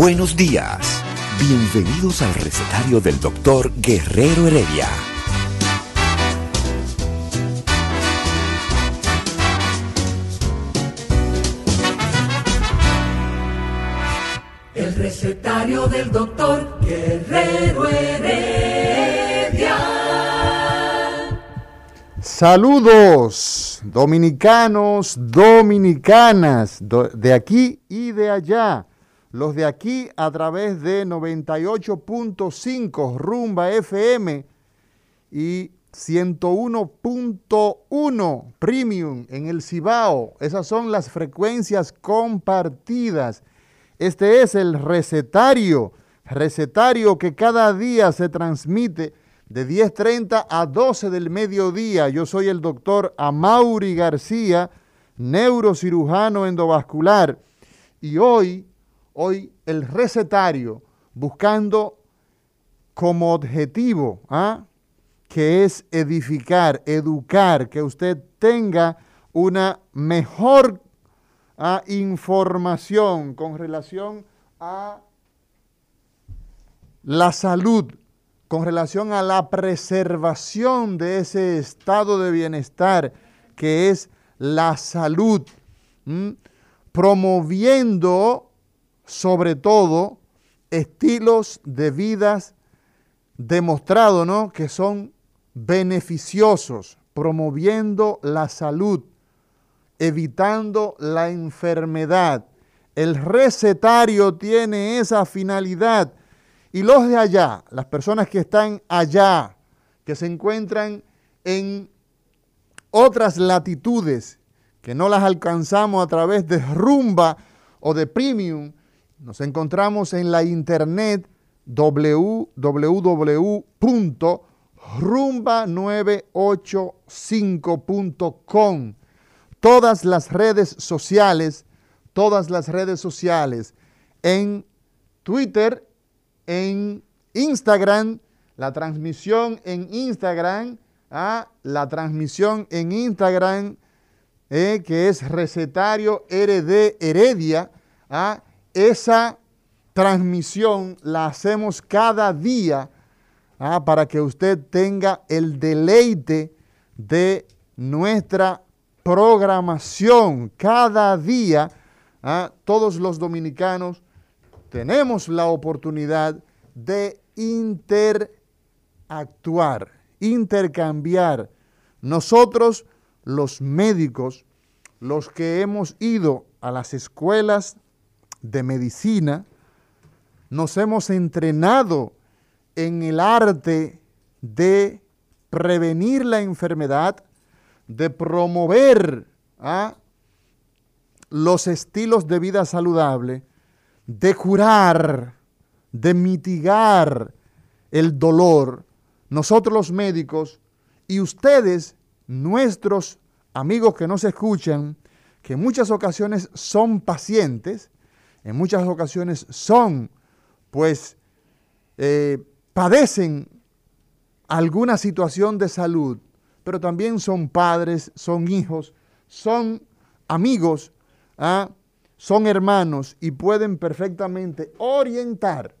Buenos días. Bienvenidos al recetario del doctor Guerrero Heredia. El recetario del doctor Guerrero Heredia. Saludos, dominicanos, dominicanas, do- de aquí y de allá. Los de aquí a través de 98.5 Rumba FM y 101.1 Premium en el Cibao. Esas son las frecuencias compartidas. Este es el recetario, recetario que cada día se transmite de 10.30 a 12 del mediodía. Yo soy el doctor Amaury García, neurocirujano endovascular. Y hoy, hoy el recetario buscando como objetivo, ¿ah? que es edificar, educar, que usted tenga una mejor ah, información con relación a la salud, con relación a la preservación de ese estado de bienestar que es la salud, promoviendo sobre todo estilos de vidas demostrado, ¿no? Que son beneficiosos, promoviendo la salud, evitando la enfermedad. El recetario tiene esa finalidad. Y los de allá, las personas que están allá, que se encuentran en otras latitudes, que no las alcanzamos a través de rumba o de premium, nos encontramos en la internet www.rumba985.com. Todas las redes sociales, todas las redes sociales, en Twitter, en Instagram, la transmisión en Instagram, ah, la transmisión en Instagram, eh, que es recetario RD Heredia, ah, esa transmisión la hacemos cada día ah, para que usted tenga el deleite de nuestra programación. Cada día, ah, todos los dominicanos tenemos la oportunidad de interactuar, intercambiar. Nosotros, los médicos, los que hemos ido a las escuelas de medicina, nos hemos entrenado en el arte de prevenir la enfermedad, de promover ¿ah? los estilos de vida saludable, de curar, de mitigar el dolor. Nosotros los médicos y ustedes, nuestros amigos que nos escuchan, que en muchas ocasiones son pacientes, en muchas ocasiones son, pues, eh, padecen alguna situación de salud, pero también son padres, son hijos, son amigos, ¿ah? son hermanos y pueden perfectamente orientar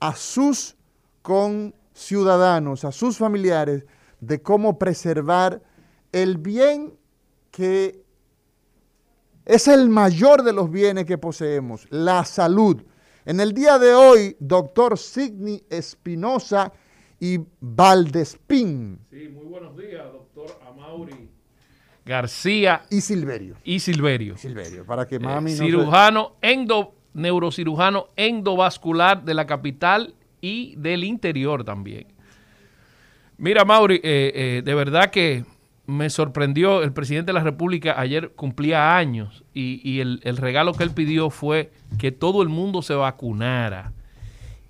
a sus conciudadanos, a sus familiares, de cómo preservar el bien que es el mayor de los bienes que poseemos, la salud. En el día de hoy, doctor Sidney Espinosa y Valdespín Sí, muy buenos días, doctor Amaury García y Silverio. y Silverio. Silverio, para que Eh, mami no se- cirujano, endo, neurocirujano endovascular de la capital y del interior también. Mira, Mauri, eh, eh, de verdad que me sorprendió, el presidente de la República ayer cumplía años y, el, regalo que él pidió fue que todo el mundo se vacunara.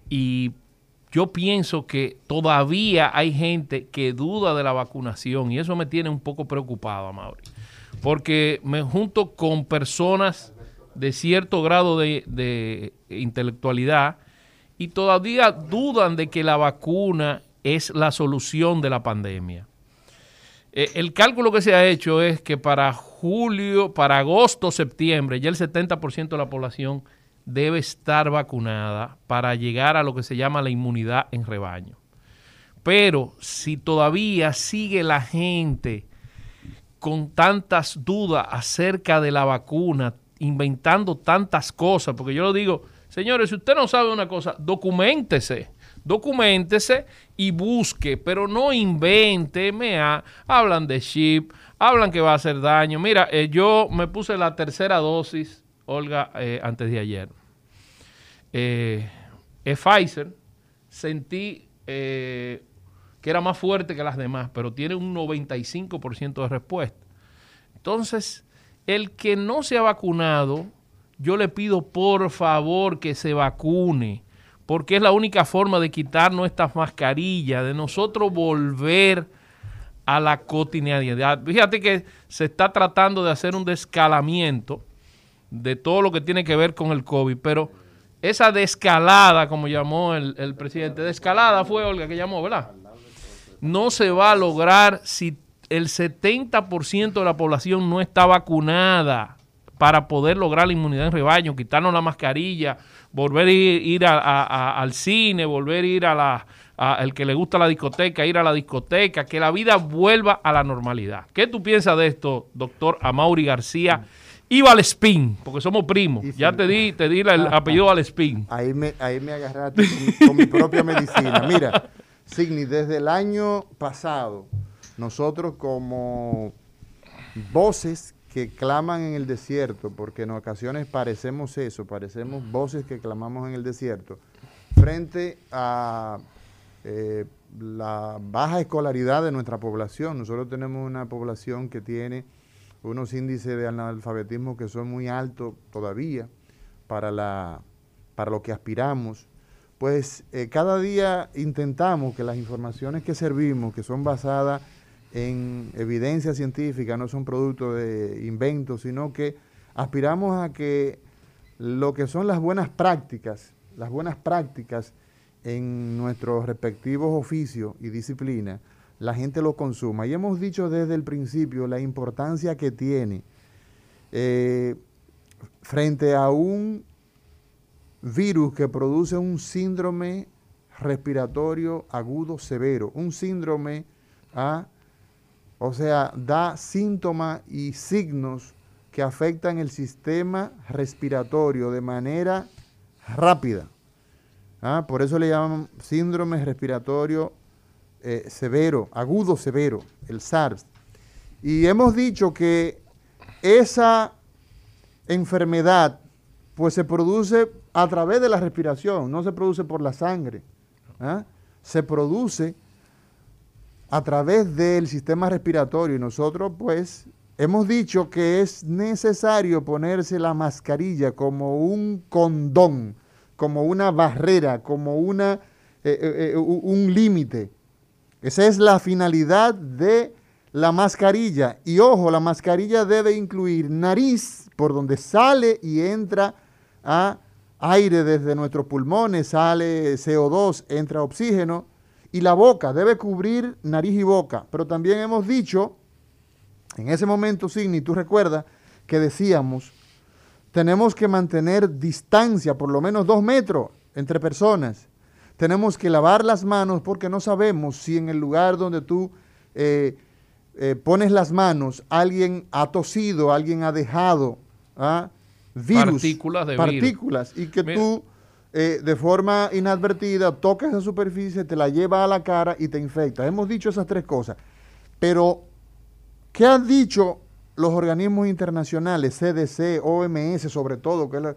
Y yo pienso que todavía hay gente que duda de la vacunación y eso me tiene un poco preocupado, Mauri. Porque me junto con personas de cierto grado de, intelectualidad y todavía dudan de que la vacuna es la solución de la pandemia. Eh, el cálculo que se ha hecho es que para julio, para agosto, septiembre, ya el 70% de la población debe estar vacunada para llegar a lo que se llama la inmunidad en rebaño. Pero si todavía sigue la gente con tantas dudas acerca de la vacuna, inventando tantas cosas, porque yo lo digo, señores, si usted no sabe una cosa, documentese, documentese y busque, pero no invente, MA, hablan de chip, hablan que va a hacer daño. Mira, eh, yo me puse la tercera dosis, Olga, eh, antes de ayer. Eh, Pfizer, sentí que era más fuerte que las demás, pero tiene un 95% de respuesta. Entonces, el que no se ha vacunado, yo le pido por favor que se vacune, porque es la única forma de quitarnos estas mascarillas, de nosotros volver a la cotidianidad. Fíjate que se está tratando de hacer un descalamiento de todo lo que tiene que ver con el COVID, pero esa descalada, como llamó el, el presidente, descalada fue Olga que llamó, ¿verdad? No se va a lograr si el 70% de la población no está vacunada para poder lograr la inmunidad en rebaño, quitarnos la mascarilla, volver a ir, al cine, volver a ir a la, el que le gusta la discoteca, ir a la discoteca, que la vida vuelva a la normalidad. ¿Qué tú piensas de esto, doctor Amaury García? Y Valespín, porque somos primos. ya te di, te di el apellido Valespín. Ahí me, ahí me agarraste con, con mi propia medicina. Mira, Signi, desde el año pasado nosotros como voces que claman en el desierto, porque en ocasiones parecemos eso, parecemos voces que clamamos en el desierto, frente a eh, la baja escolaridad de nuestra población. Nosotros tenemos una población que tiene unos índices de analfabetismo que son muy altos todavía para, la, para lo que aspiramos. Pues eh, cada día intentamos que las informaciones que servimos, que son basadas en evidencia científica, no son producto de inventos, sino que aspiramos a que lo que son las buenas prácticas, las buenas prácticas en nuestros respectivos oficios y disciplinas, la gente lo consuma. Y hemos dicho desde el principio la importancia que tiene eh, frente a un virus que produce un síndrome respiratorio agudo severo, un síndrome a o sea, da síntomas y signos que afectan el sistema respiratorio de manera rápida. ¿Ah? Por eso le llaman síndrome respiratorio eh, severo, agudo severo, el SARS. Y hemos dicho que esa enfermedad pues se produce a través de la respiración, no se produce por la sangre. ¿ah? Se produce a través del sistema respiratorio y nosotros pues hemos dicho que es necesario ponerse la mascarilla como un condón, como una barrera, como una, eh, eh, eh, un límite. Esa es la finalidad de la mascarilla. Y ojo, la mascarilla debe incluir nariz, por donde sale y entra a aire desde nuestros pulmones, sale CO2, entra oxígeno y la boca debe cubrir nariz y boca. Pero también hemos dicho, en ese momento, Signi, tú recuerdas que decíamos, tenemos que mantener distancia, por lo menos dos metros entre personas. Tenemos que lavar las manos porque no sabemos si en el lugar donde tú eh, eh, pones las manos alguien ha tosido, alguien ha dejado ¿ah? virus, partículas, de partículas y que tú eh, de forma inadvertida, toca esa superficie, te la lleva a la cara y te infecta. Hemos dicho esas tres cosas. Pero, ¿qué han dicho los organismos internacionales, CDC, OMS sobre todo? Que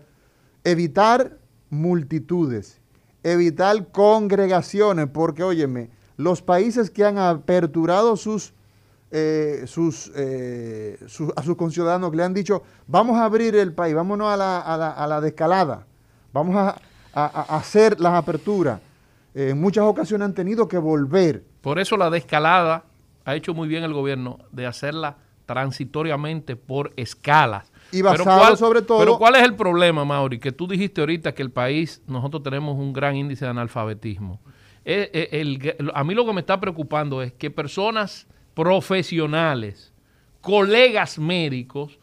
evitar multitudes, evitar congregaciones, porque óyeme, los países que han aperturado sus, eh, sus, eh, a sus conciudadanos, que le han dicho, vamos a abrir el país, vámonos a la, a la, a la descalada, vamos a, a- a hacer las aperturas. Eh, en muchas ocasiones han tenido que volver. Por eso la descalada ha hecho muy bien el gobierno de hacerla transitoriamente por escalas. Y Pero basado cuál- sobre todo- Pero ¿cuál es el problema, Mauri? Que tú dijiste ahorita que el país, nosotros tenemos un gran índice de analfabetismo. Eh, eh, el- a mí lo que me está preocupando es que personas profesionales, colegas médicos,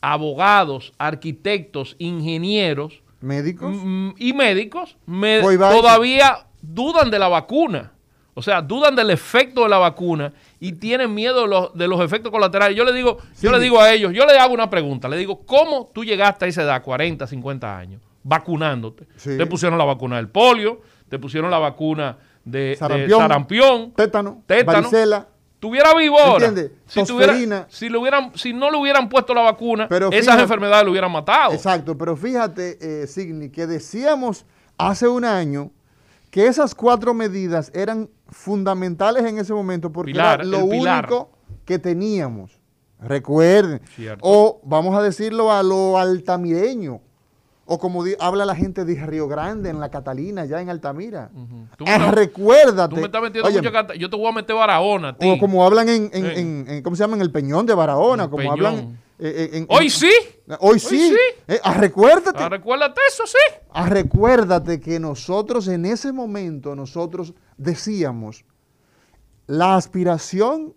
abogados, arquitectos, ingenieros, Médicos, Mm, y médicos me- todavía dudan de la vacuna. O sea, dudan del efecto de la vacuna y tienen miedo de los, de los efectos colaterales. Yo le digo, yo le digo a ellos, yo le hago una pregunta, le digo, ¿cómo tú llegaste a esa edad, 40, 50 años, vacunándote? Sí. Te pusieron la vacuna del polio, te pusieron la vacuna de de Sarampión. sarampión, tétano, tétano. varicela. Tuviera vivo ahora. Si, tuviera- si, le hubieran, si no le hubieran puesto la vacuna, Pero esas fíjate- enfermedades lo hubieran matado. Exacto, pero fíjate, eh, Signi, que decíamos hace un año que esas cuatro medidas eran fundamentales en ese momento porque Pilar, era lo único que teníamos. Recuerden. Cierto. O vamos a decirlo a lo altamireño. O como di- habla la gente de Río Grande, en la Catalina, ya en Altamira. Tú me Ah, estás- recuérdate. Tú me estás metiendo mucho Yo te voy a meter Barahona, ti. O como hablan en, en- Sí. en- en- ¿cómo se llama? En el Peñón de Barahona. Como Peñón. hablan Hoy sí. Hoy sí. sí. Eh, ah, recuérdate. Ah, recuérdate eso, sí. Recuérdate que nosotros en ese momento, nosotros decíamos, la aspiración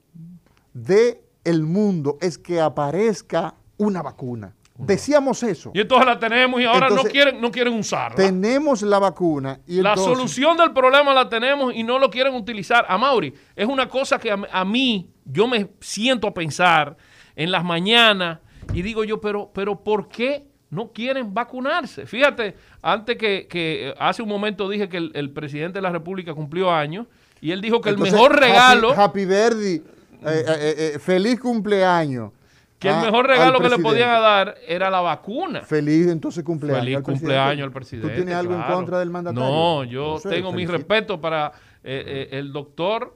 de el mundo es que aparezca una vacuna. Decíamos eso. Y entonces la tenemos y ahora Entonces, no quieren no quieren usarla. Tenemos la vacuna y la entonces- solución del problema la tenemos y no lo quieren utilizar. A Mauri, es una cosa que a, a mí, yo me siento a pensar en las mañanas y digo yo, pero, pero ¿por qué no quieren vacunarse? Fíjate, antes que, que, hace un momento dije que el, el presidente de la República cumplió años y él dijo que entonces, el mejor regalo... Happy, Happy Verdi, eh, eh, eh, feliz cumpleaños. Que el a- mejor al regalo que le podían dar era la vacuna. Feliz entonces cumpleaños. Feliz al cumpleaños al presidente. ¿Tú tienes algo en contra del mandatario? No, yo tengo mi respeto para eh, eh, el doctor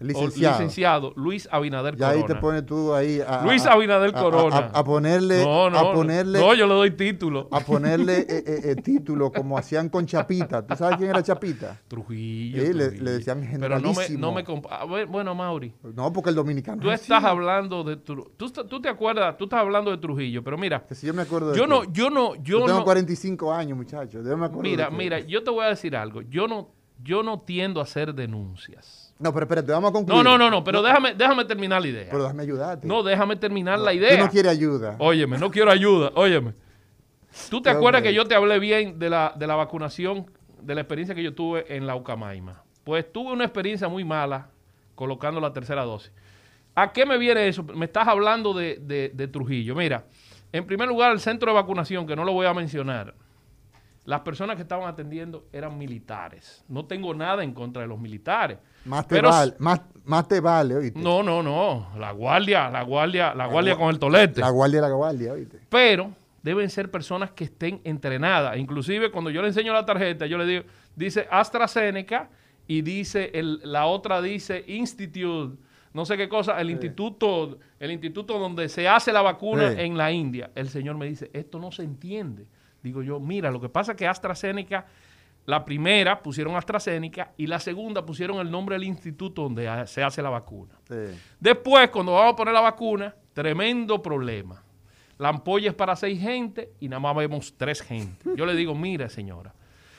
o Licenciado. licenciado Luis Abinader Ya ahí Corona. te pones tú ahí a, Luis Abinader a- a- Corona. A, a ponerle, no, no, a no. ponerle, no, yo le doy título. a ponerle eh, eh, eh, título como hacían con Chapita. ¿Tú sabes quién era Chapita? Trujillo. Sí, le- Trujillo. le decían Pero no me, generalísimo. no me a ver, bueno, Mauri, No, porque el dominicano. tú es estás así. hablando de tú, tú te acuerdas, tú estás hablando de Trujillo, pero mira, Que si yo me acuerdo yo no, yo no, yo Yo tengo no. 45 años, muchachos. Yo me acuerdo Mira, de mira, yo te voy a decir algo. Yo no, yo no tiendo a hacer denuncias. No, pero espérate, vamos a concluir. No, no, no, no, pero déjame, déjame terminar la idea. Pero déjame ayudarte. No, déjame terminar la Tú idea. no quieres ayuda. Óyeme, no quiero ayuda, óyeme. ¿Tú te acuerdas que yo te hablé bien de la, de la vacunación, de la experiencia que yo tuve en la Ucamaima? Pues tuve una experiencia muy mala colocando la tercera dosis. ¿A qué me viene eso? Me estás hablando de, de- de Trujillo. Mira, en primer lugar, el centro de vacunación, que no lo voy a mencionar, las personas que estaban atendiendo eran militares. No tengo nada en contra de los militares. Más te Pero- vale, más, más te vale, oíste. No, no, no. La guardia, la guardia, la guardia gua- con el tolete. La guardia la guardia, oíste. pero deben ser personas que estén entrenadas. Inclusive cuando yo le enseño la tarjeta, yo le digo, dice AstraZeneca y dice el- la otra dice Institute, no sé qué cosa, el instituto, el instituto donde se hace la vacuna Sí. en la India. El señor me dice, esto no se entiende. Digo yo, mira, lo que pasa es que AstraZeneca, la primera pusieron AstraZeneca y la segunda pusieron el nombre del instituto donde se hace la vacuna. Sí. Después, cuando vamos a poner la vacuna, tremendo problema. La ampolla es para seis gente y nada más vemos tres gente. Yo le digo, mira señora,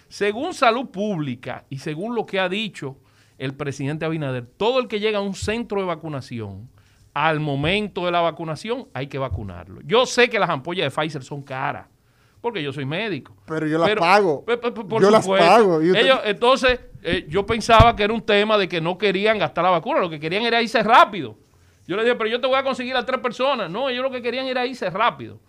según salud pública y según lo que ha dicho el presidente Abinader, todo el que llega a un centro de vacunación, al momento de la vacunación hay que vacunarlo. Yo sé que las ampollas de Pfizer son caras, porque yo soy médico. Pero yo las pago. por Yo las pago. Y usted- Ellos, entonces, eh, yo pensaba que era un tema de que no querían gastar la vacuna, lo que querían era irse rápido. Yo le dije, pero yo te voy a conseguir a tres personas. No, ellos lo que querían era irse rápido.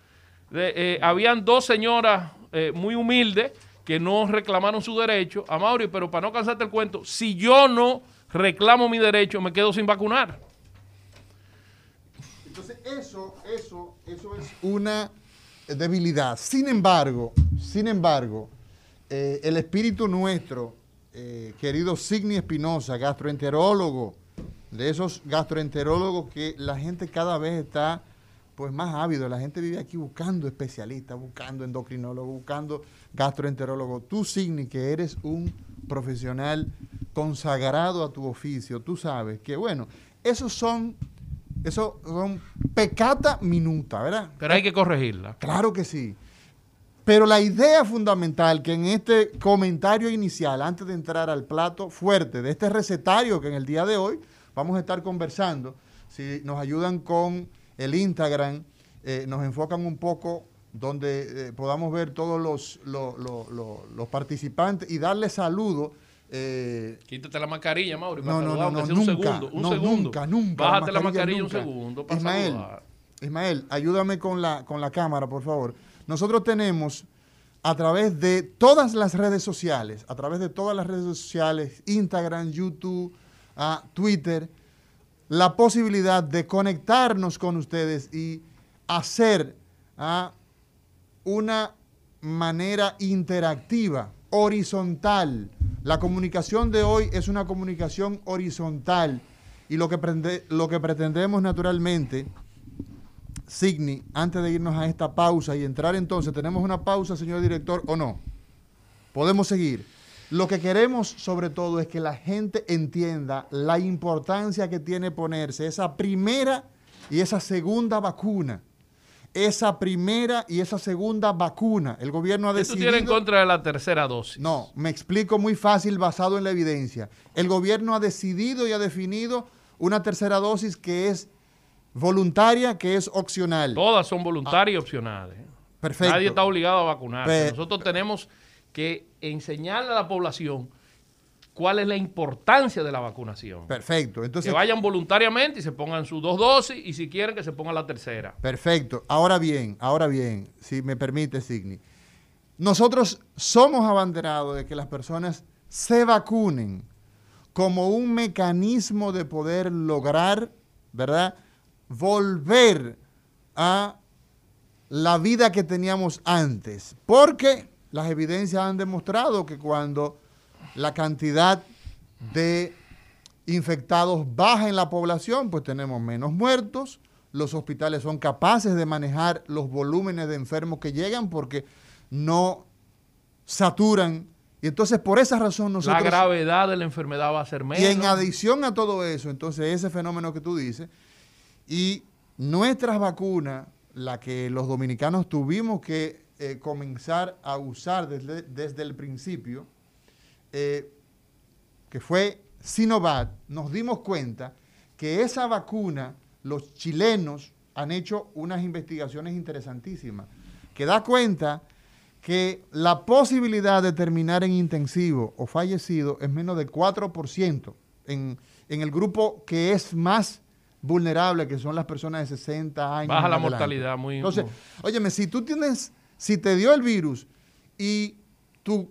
De- eh, habían dos señoras eh, muy humildes que no reclamaron su derecho. A Mauri, pero para no cansarte el cuento, si yo no reclamo mi derecho, me quedo sin vacunar. Entonces, eso, eso, eso es una debilidad. Sin embargo, sin embargo, eh, el espíritu nuestro eh, querido Signi Espinosa, gastroenterólogo, de esos gastroenterólogos que la gente cada vez está pues más ávido. La gente vive aquí buscando especialistas, buscando endocrinólogos, buscando gastroenterólogos. Tú, Signi, que eres un profesional consagrado a tu oficio, tú sabes que, bueno, esos son, esos son pecata minuta, ¿verdad? Pero hay que corregirla. Claro que sí. Pero la idea fundamental que en este comentario inicial, antes de entrar al plato fuerte de este recetario que en el día de hoy vamos a estar conversando, si nos ayudan con el Instagram, eh, nos enfocan un poco donde eh, podamos ver todos los, los, los, los participantes y darle saludo. Eh, Quítate la mascarilla, Mauri. No, no, no, no, un segundo, un no, segundo. Nunca, nunca. Bájate la mascarilla, un segundo. Para Ismael, Ismael, ayúdame con la, con la cámara, por favor. Nosotros tenemos a través de todas las redes sociales, a través de todas las redes sociales, Instagram, YouTube, uh, Twitter, la posibilidad de conectarnos con ustedes y hacer uh, una manera interactiva, horizontal. La comunicación de hoy es una comunicación horizontal y lo que, prende, lo que pretendemos naturalmente Signi, antes de irnos a esta pausa y entrar entonces, ¿tenemos una pausa, señor director, o no? Podemos seguir. Lo que queremos sobre todo es que la gente entienda la importancia que tiene ponerse esa primera y esa segunda vacuna. Esa primera y esa segunda vacuna. El gobierno ha decidido... ¿Tú tienes en contra de la tercera dosis? No, me explico muy fácil basado en la evidencia. El gobierno ha decidido y ha definido una tercera dosis que es voluntaria que es opcional. Todas son voluntarias y opcionales. Perfecto. Nadie está obligado a vacunarse. Nosotros tenemos que enseñarle a la población cuál es la importancia de la vacunación. Perfecto. Entonces, que vayan voluntariamente y se pongan sus dos dosis y si quieren que se pongan la tercera. Perfecto. Ahora bien, ahora bien, si me permite, Signi. Nosotros somos abanderados de que las personas se vacunen como un mecanismo de poder lograr, ¿verdad?, volver a la vida que teníamos antes. Porque las evidencias han demostrado que cuando la cantidad de infectados baja en la población, pues tenemos menos muertos, los hospitales son capaces de manejar los volúmenes de enfermos que llegan porque no saturan. Y entonces por esa razón nosotros... La gravedad de la enfermedad va a ser menos. Y en adición a todo eso, entonces ese fenómeno que tú dices, y nuestras vacunas, la que los dominicanos tuvimos que eh, comenzar a usar desde, desde el principio, eh, que fue Sinovac, nos dimos cuenta que esa vacuna, los chilenos han hecho unas investigaciones interesantísimas, que da cuenta que la posibilidad de terminar en intensivo o fallecido es menos del 4% en, en el grupo que es más vulnerables, que son las personas de 60 años. Baja la mortalidad muy... Entonces, óyeme, si tú tienes, si te dio el virus y tu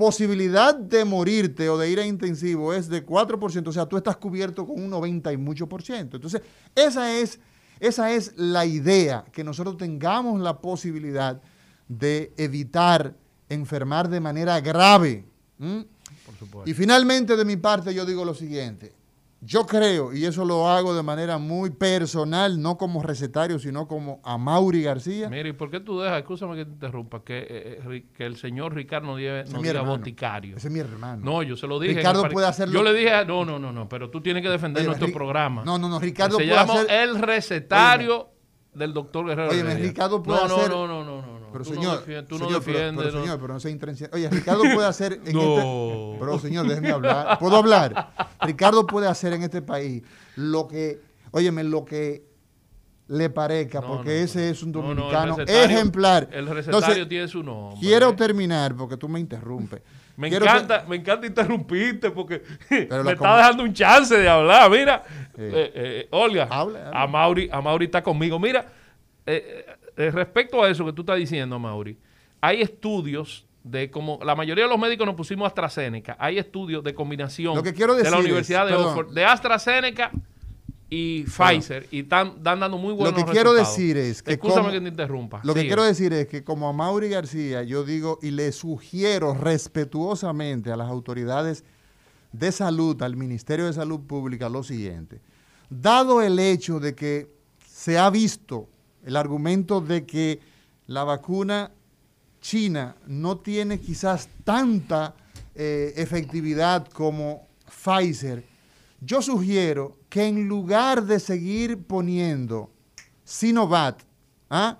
posibilidad de morirte o de ir a intensivo es de 4%, o sea, tú estás cubierto con un 90 y mucho por ciento. Entonces, esa es, esa es la idea, que nosotros tengamos la posibilidad de evitar enfermar de manera grave. Por supuesto. Y finalmente, de mi parte, yo digo lo siguiente. Yo creo, y eso lo hago de manera muy personal, no como recetario, sino como a Mauri García. Mire, ¿y por qué tú dejas, escúchame que te interrumpa, que, eh, que el señor Ricardo no diga, no diga boticario? Ese es mi hermano. No, yo se lo dije. Ricardo puede hacerlo. Yo le dije, no, no, no, no, pero tú tienes que defender Oye, nuestro programa. No, no, no, Ricardo se puede llama hacer... el recetario Oye, del doctor Guerrero. Oye, Ricardo puede no, hacer... No, no, no, no, no. Pero tú señor, no defiendes, tú señor, no defiendes. Pero, pero, no. señor, pero no sea intransigente. Oye, Ricardo puede hacer en No. este... Pero señor, déjeme hablar. ¿Puedo hablar? Ricardo puede hacer en este país lo que... Óyeme, lo que le parezca, No, porque no, ese es un el dominicano ejemplar. El recetario Entonces, tiene su nombre. Quiero terminar, porque tú me interrumpes. Me Quiero encanta, me encanta interrumpirte porque me está dejando un chance de hablar. Mira, Sí. eh, eh, Olga, Habla, habla. a Mauri, a Mauri está conmigo. Mira, eh, eh, respecto a eso que tú estás diciendo, Mauri, hay estudios de como la mayoría de los médicos nos pusimos AstraZeneca. Hay estudios de combinación Lo que quiero de la es, Universidad de perdón. Oxford, de AstraZeneca y Pfizer y están dando muy buenos Lo que quiero decir es que Escúchame como- que te interrumpa. Lo que quiero decir es que como a Mauri García, yo digo y le sugiero respetuosamente a las autoridades de salud, al Ministerio de Salud Pública, lo siguiente. Dado el hecho de que se ha visto el argumento de que la vacuna china no tiene quizás tanta eh, efectividad como Pfizer, yo sugiero que en lugar de seguir poniendo Sinovac, ¿ah?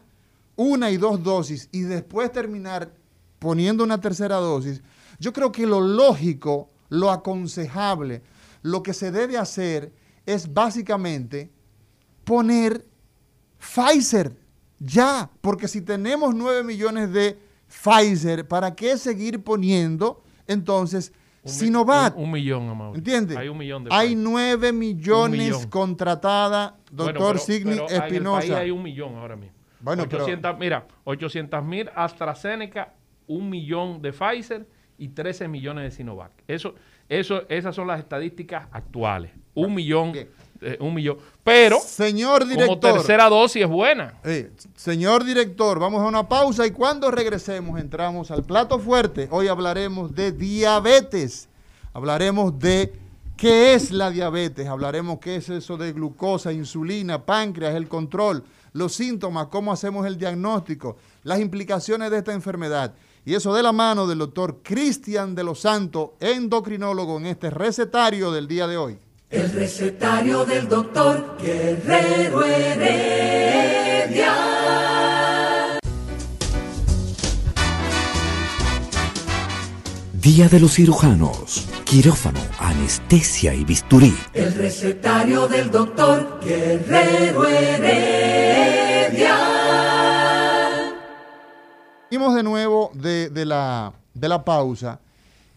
una y dos dosis y después terminar poniendo una tercera dosis, yo creo que lo lógico, lo aconsejable, lo que se debe hacer es básicamente poner Pfizer ya, porque si tenemos 9 millones de Pfizer, ¿para qué seguir poniendo entonces Un Sinovac? Un, un millón, Amaury. ¿Entiendes? Hay un millón de Hay Pfizer. 9 millones millón. contratada, Bueno, doctor Signi pero En el país Espinosa. hay un millón ahora mismo. Bueno, pero- 800, Mira, 800 mil AstraZeneca, un millón de Pfizer y 13 millones de Sinovac. Eso, eso, esas son las estadísticas actuales. Un millón, bien. Eh, un millón. Pero Señor como director, tercera dosis es buena. eh, señor director, vamos a una pausa y cuando regresemos entramos al plato fuerte. Hoy hablaremos de diabetes. Hablaremos de qué es la diabetes. Hablaremos qué es eso de glucosa, insulina, páncreas, el control, los síntomas, cómo hacemos el diagnóstico, las implicaciones de esta enfermedad. Y eso de la mano del doctor Cristian de los Santos, endocrinólogo en este recetario del día de hoy. El recetario del doctor Guerrero Heredia. Día de los cirujanos. Quirófano, anestesia y bisturí. El recetario del doctor Guerrero Heredia. Seguimos de nuevo de, de la, de la pausa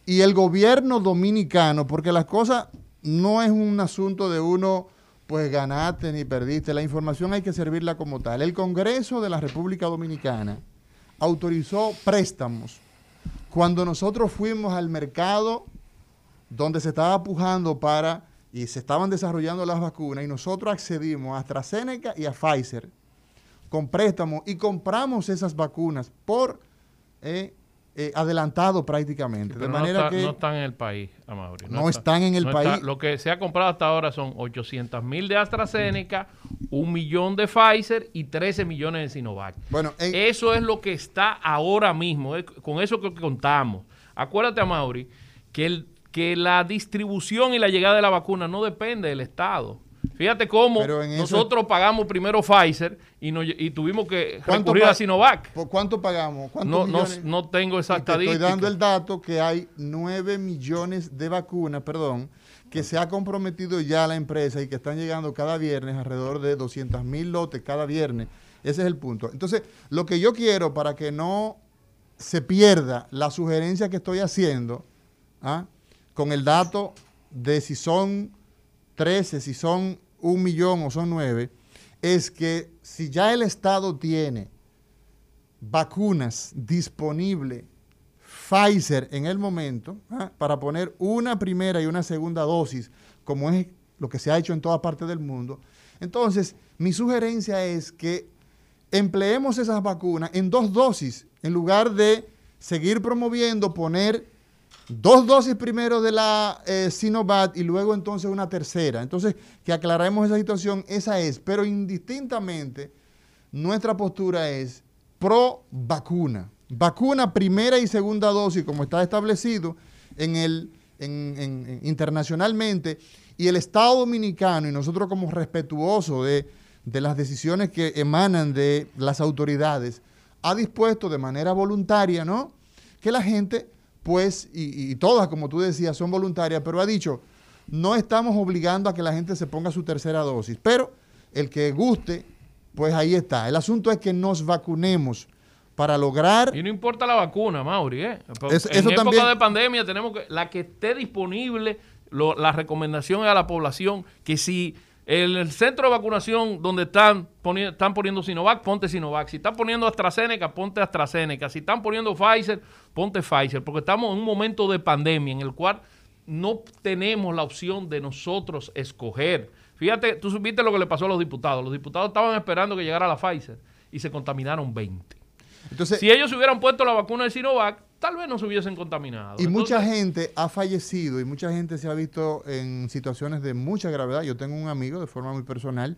y el gobierno dominicano, porque las cosas no es un asunto de uno, pues ganaste ni perdiste, la información hay que servirla como tal. El Congreso de la República Dominicana autorizó préstamos cuando nosotros fuimos al mercado donde se estaba pujando para y se estaban desarrollando las vacunas y nosotros accedimos a AstraZeneca y a Pfizer con préstamos y compramos esas vacunas por eh, eh, adelantado prácticamente. De no, manera está- que no están en el país, Amaury. No están en el no país. está- lo que se ha comprado hasta ahora son 800 mil de AstraZeneca, un millón de Pfizer y 13 millones de Sinovac. Bueno, en- eso es lo que está ahora mismo. eh, Con eso que contamos. Acuérdate, Amaury, que, el, que la distribución y la llegada de la vacuna no depende del Estado. Fíjate cómo eso- nosotros pagamos primero Pfizer y, nos- y tuvimos que ¿Cuánto recurrir a Sinovac. ¿por cuánto pagamos? ¿Cuántos No, no, no tengo esa te estoy estadística. dando el dato que hay 9 millones de vacunas, perdón, que se ha comprometido ya la empresa y que están llegando cada viernes alrededor de 200 mil lotes cada viernes. Ese es el punto. Entonces, lo que yo quiero para que no se pierda la sugerencia que estoy haciendo, ¿ah? con el dato de si son 13, si son un millón o son 9, es que si ya el Estado tiene vacunas disponibles, Pfizer en el momento, ¿ah? para poner una primera y una segunda dosis, como es lo que se ha hecho en toda parte del mundo. Entonces, mi sugerencia es que empleemos esas vacunas en dos dosis, en lugar de seguir promoviendo, poner dos dosis primero de la eh, Sinovac y luego entonces una tercera. Entonces, que aclaremos esa situación, esa es, pero indistintamente, nuestra postura es pro vacuna. Vacuna primera y segunda dosis, como está establecido en el, en- en- en- internacionalmente, y el Estado Dominicano, y nosotros como respetuosos de, de las decisiones que emanan de las autoridades, ha dispuesto de manera voluntaria, ¿no? Que la gente, pues, y, y todas, como tú decías, son voluntarias, pero ha dicho, no estamos obligando a que la gente se ponga su tercera dosis, pero el que guste, pues ahí está. El asunto es que nos vacunemos para lograr... Y no importa la vacuna, Mauri, ¿eh? Es- en eso época también- de pandemia tenemos que, la que esté disponible, lo- la recomendación es a la población que si el centro de vacunación donde están poniendo, están poniendo Sinovac, ponte Sinovac. Si están poniendo AstraZeneca, ponte AstraZeneca. Si están poniendo Pfizer, ponte Pfizer. Porque estamos en un momento de pandemia en el cual no tenemos la opción de nosotros escoger. Fíjate, tú supiste lo que le pasó a los diputados. Los diputados estaban esperando que llegara la Pfizer y se contaminaron 20. Entonces, si ellos se hubieran puesto la vacuna de Sinovac, tal vez no se hubiesen contaminado. Y mucha gente ha fallecido y mucha gente se ha visto en situaciones de mucha gravedad. Yo tengo un amigo de forma muy personal,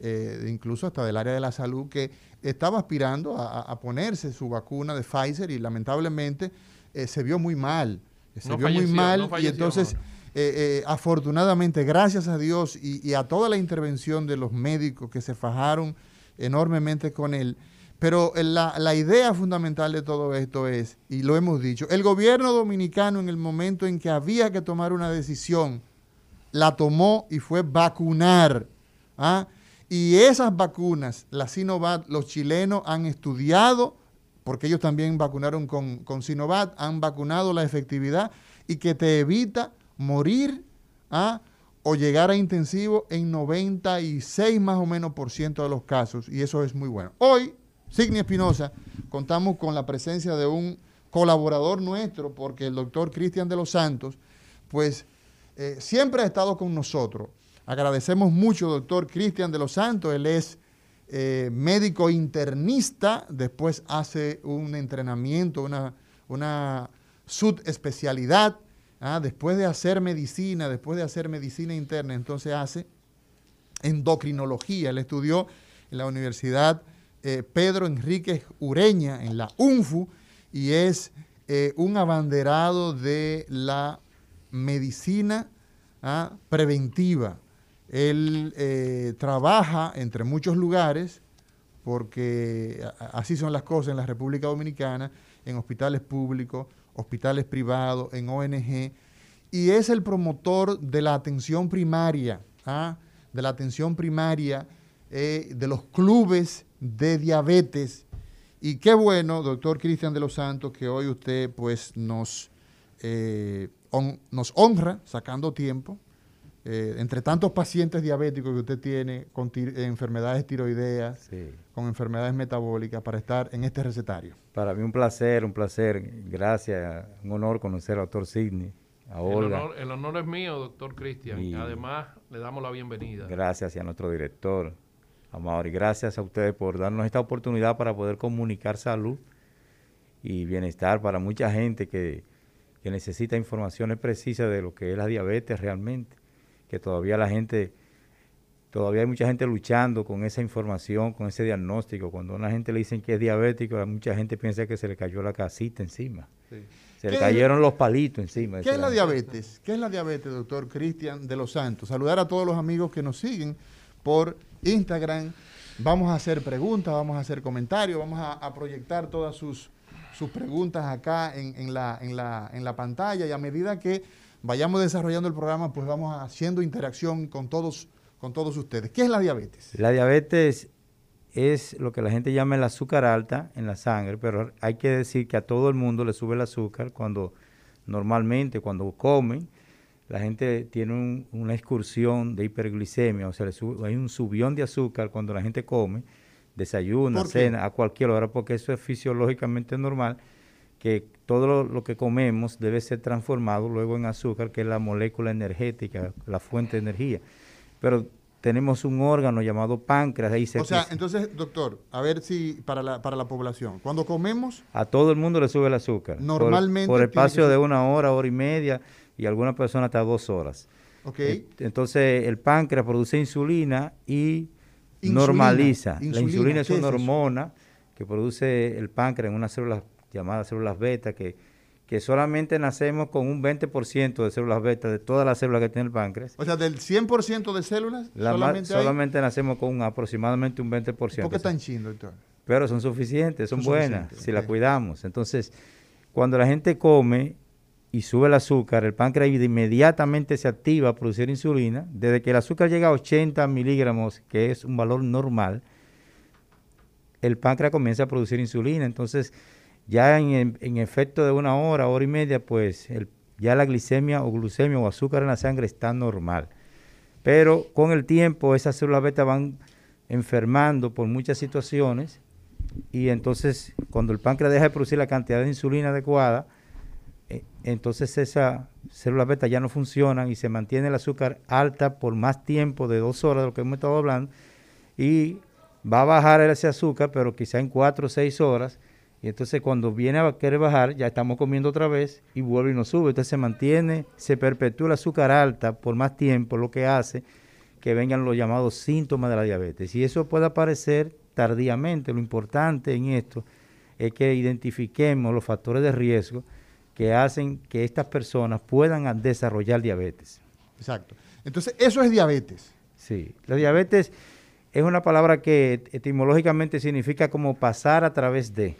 eh, incluso hasta del área de la salud, que estaba aspirando a, ponerse su vacuna de Pfizer y lamentablemente eh, se vio muy mal. Se vio muy mal y entonces... Eh, afortunadamente, gracias a Dios y, a toda la intervención de los médicos que se fajaron enormemente con él, pero la, idea fundamental de todo esto es, y lo hemos dicho, el gobierno dominicano en el momento en que había que tomar una decisión, la tomó y fue vacunar. ¿ah? Y esas vacunas, la Sinovac, los chilenos han estudiado, porque ellos también vacunaron con, con Sinovac, han vacunado la efectividad y que te evita morir ¿ah? o llegar a intensivo en 96 más o menos por ciento de los casos. Y eso es muy bueno. Hoy Signi Espinosa, contamos con la presencia de un colaborador nuestro, porque el doctor Cristian de los Santos, pues eh, siempre ha estado con nosotros. Agradecemos mucho, doctor Cristian de los Santos, él es eh, médico internista, después hace un entrenamiento, una, una subespecialidad, ¿ah? después de hacer medicina, después de hacer medicina interna, entonces hace endocrinología, él estudió en la Universidad eh, Pedro Enrique Ureña en la UNFU y es eh, un abanderado de la medicina ah, preventiva. Él eh, trabaja entre muchos lugares, porque así son las cosas en la República Dominicana, en hospitales públicos, hospitales privados, en ONG, y es el promotor de la atención primaria, ¿ah? de la atención primaria, de los clubes de diabetes. Y qué bueno, doctor Cristian de los Santos, que hoy usted pues nos, eh, nos honra sacando tiempo. Eh, entre tantos pacientes diabéticos que usted tiene con enfermedades tiroideas, con enfermedades metabólicas, para estar en este recetario. Para mí un placer, un placer. Gracias, un honor conocer al doctor Sidney. A Olga. El, honor, es mío, doctor Cristian. Y además le damos la bienvenida. Gracias a nuestro director, y gracias a ustedes por darnos esta oportunidad para poder comunicar salud y bienestar para mucha gente que, necesita informaciones precisas de lo que es la diabetes realmente, que todavía la gente, todavía hay mucha gente luchando con esa información, con ese diagnóstico. Cuando a una gente le dicen que es diabético, mucha gente piensa que se le cayó la casita encima. Se le cayeron los palitos encima. ¿Qué es la diabetes? ¿Qué es la diabetes, doctor Cristian de los Santos? Saludar a todos los amigos que nos siguen por Instagram. Vamos a hacer preguntas, vamos a hacer comentarios, vamos a, proyectar todas sus, sus preguntas acá en, la, en, la, en la pantalla y a medida que vayamos desarrollando el programa, pues vamos haciendo interacción con todos, con todos ustedes. ¿Qué es la diabetes? La diabetes es lo que la gente llama el azúcar alta en la sangre, pero hay que decir que a todo el mundo le sube el azúcar cuando normalmente cuando comen la gente tiene una excursión de hiperglicemia, o sea, hay un subión de azúcar cuando la gente come, desayuna, cena, a cualquier hora, porque eso es fisiológicamente normal, que todo lo, que comemos debe ser transformado luego en azúcar, que es la molécula energética, la fuente de energía. Pero tenemos un órgano llamado páncreas. Ahí se o sea, entonces, doctor, a ver si para la, para la población, cuando comemos... A todo el mundo le sube el azúcar. Normalmente... Por, el espacio de una hora, hora y media y algunas personas hasta dos horas. Okay. Entonces el páncreas produce insulina y normaliza. la insulina es una hormona que produce el páncreas en unas células llamadas células beta que, que solamente nacemos con un 20% de células beta de todas las células que tiene el páncreas. O sea, del 100% de células, solamente, solamente nacemos con aproximadamente un 20%. ¿Por qué tan chido, doctor? Pero son suficientes, son, buenas si las cuidamos. Entonces, cuando la gente come, y sube el azúcar, el páncreas inmediatamente se activa a producir insulina. Desde que el azúcar llega a 80 miligramos, que es un valor normal, el páncreas comienza a producir insulina. Entonces, ya en, efecto de una hora, hora y media, pues ya la glicemia o glucemia o azúcar en la sangre está normal. Pero con el tiempo esas células beta van enfermando por muchas situaciones y entonces cuando el páncreas deja de producir la cantidad de insulina adecuada, entonces esa células beta ya no funcionan y se mantiene el azúcar alta por más tiempo de dos horas de lo que hemos estado hablando y va a bajar ese azúcar, pero quizá en cuatro o seis horas. Y entonces cuando viene a querer bajar, ya estamos comiendo otra vez y vuelve y nos sube. Entonces se mantiene, se perpetúa el azúcar alta por más tiempo, lo que hace que vengan los llamados síntomas de la diabetes. Y eso puede aparecer tardíamente. Lo importante en esto es que identifiquemos los factores de riesgo que hacen que estas personas puedan desarrollar diabetes. Exacto. Entonces, eso es diabetes. Sí, la diabetes es una palabra que etimológicamente significa como pasar a través de,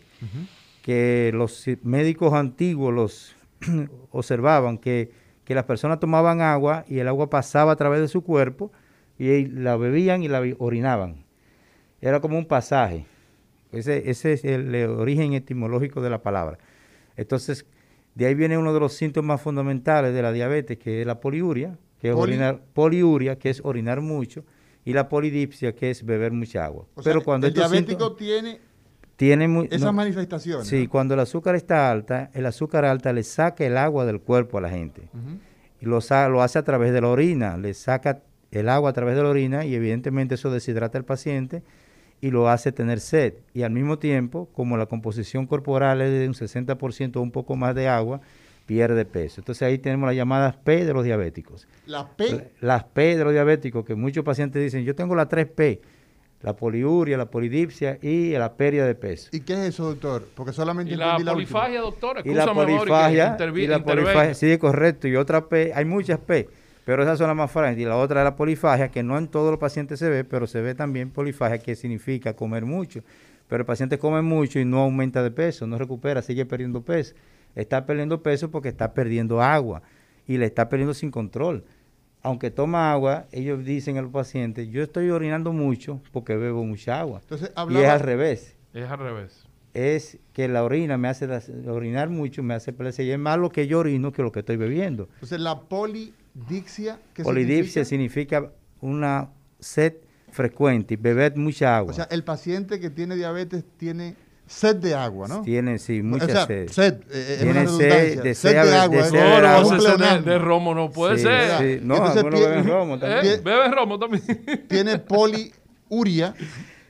que los médicos antiguos los observaban que, que, las personas tomaban agua y el agua pasaba a través de su cuerpo y la bebían y la orinaban. Era como un pasaje. Ese, ese es el origen etimológico de la palabra. Entonces, de ahí viene uno de los síntomas fundamentales de la diabetes, que es la poliuria, que es orinar, poliuria, que es orinar mucho, y la polidipsia, que es beber mucha agua. Pero cuando el diabético tiene, tiene esas manifestaciones. Sí, cuando el azúcar está alta, el azúcar alta le saca el agua del cuerpo a la gente. Y lo, lo hace a través de la orina, le saca el agua a través de la orina y evidentemente eso deshidrata al paciente y lo hace tener sed. Y al mismo tiempo, como la composición corporal es de un 60% o un poco más de agua, pierde peso. Entonces ahí tenemos las llamadas P de los diabéticos. ¿Las P? Las P de los diabéticos, que muchos pacientes dicen, yo tengo las 3 P, la poliuria, la polidipsia y la pérdida de peso. ¿Y qué es eso, doctor? Porque solamente ¿Y la polifagia, doctor? Y la polifagia, y la polifagia, sí, correcto. Y otra P, hay muchas P. Pero esas son las más frágiles. Y la otra es la polifagia, que no en todos los pacientes se ve, pero se ve también polifagia, que significa comer mucho. Pero el paciente come mucho y no aumenta de peso, no recupera, sigue perdiendo peso. Está perdiendo peso porque está perdiendo agua y le está perdiendo sin control. Aunque toma agua, ellos dicen al paciente, yo estoy orinando mucho porque bebo mucha agua. Entonces, y es al revés. Es al revés. Es que la orina me hace orinar mucho, me hace perecer. Y es más lo que yo orino que lo que estoy bebiendo. Entonces, la poli Dixia, ¿qué Polidipsia significa? una sed frecuente, beber mucha agua. O sea, el paciente que tiene diabetes tiene sed de agua, ¿no? Tiene, sí, mucha sed. Sed, eh, tiene sed, de, sed de agua. De, no, no, de, romo no puede ser. Sí. No, Entonces, beben romo también. ¿Eh? Beben romo también. Tiene poliuria.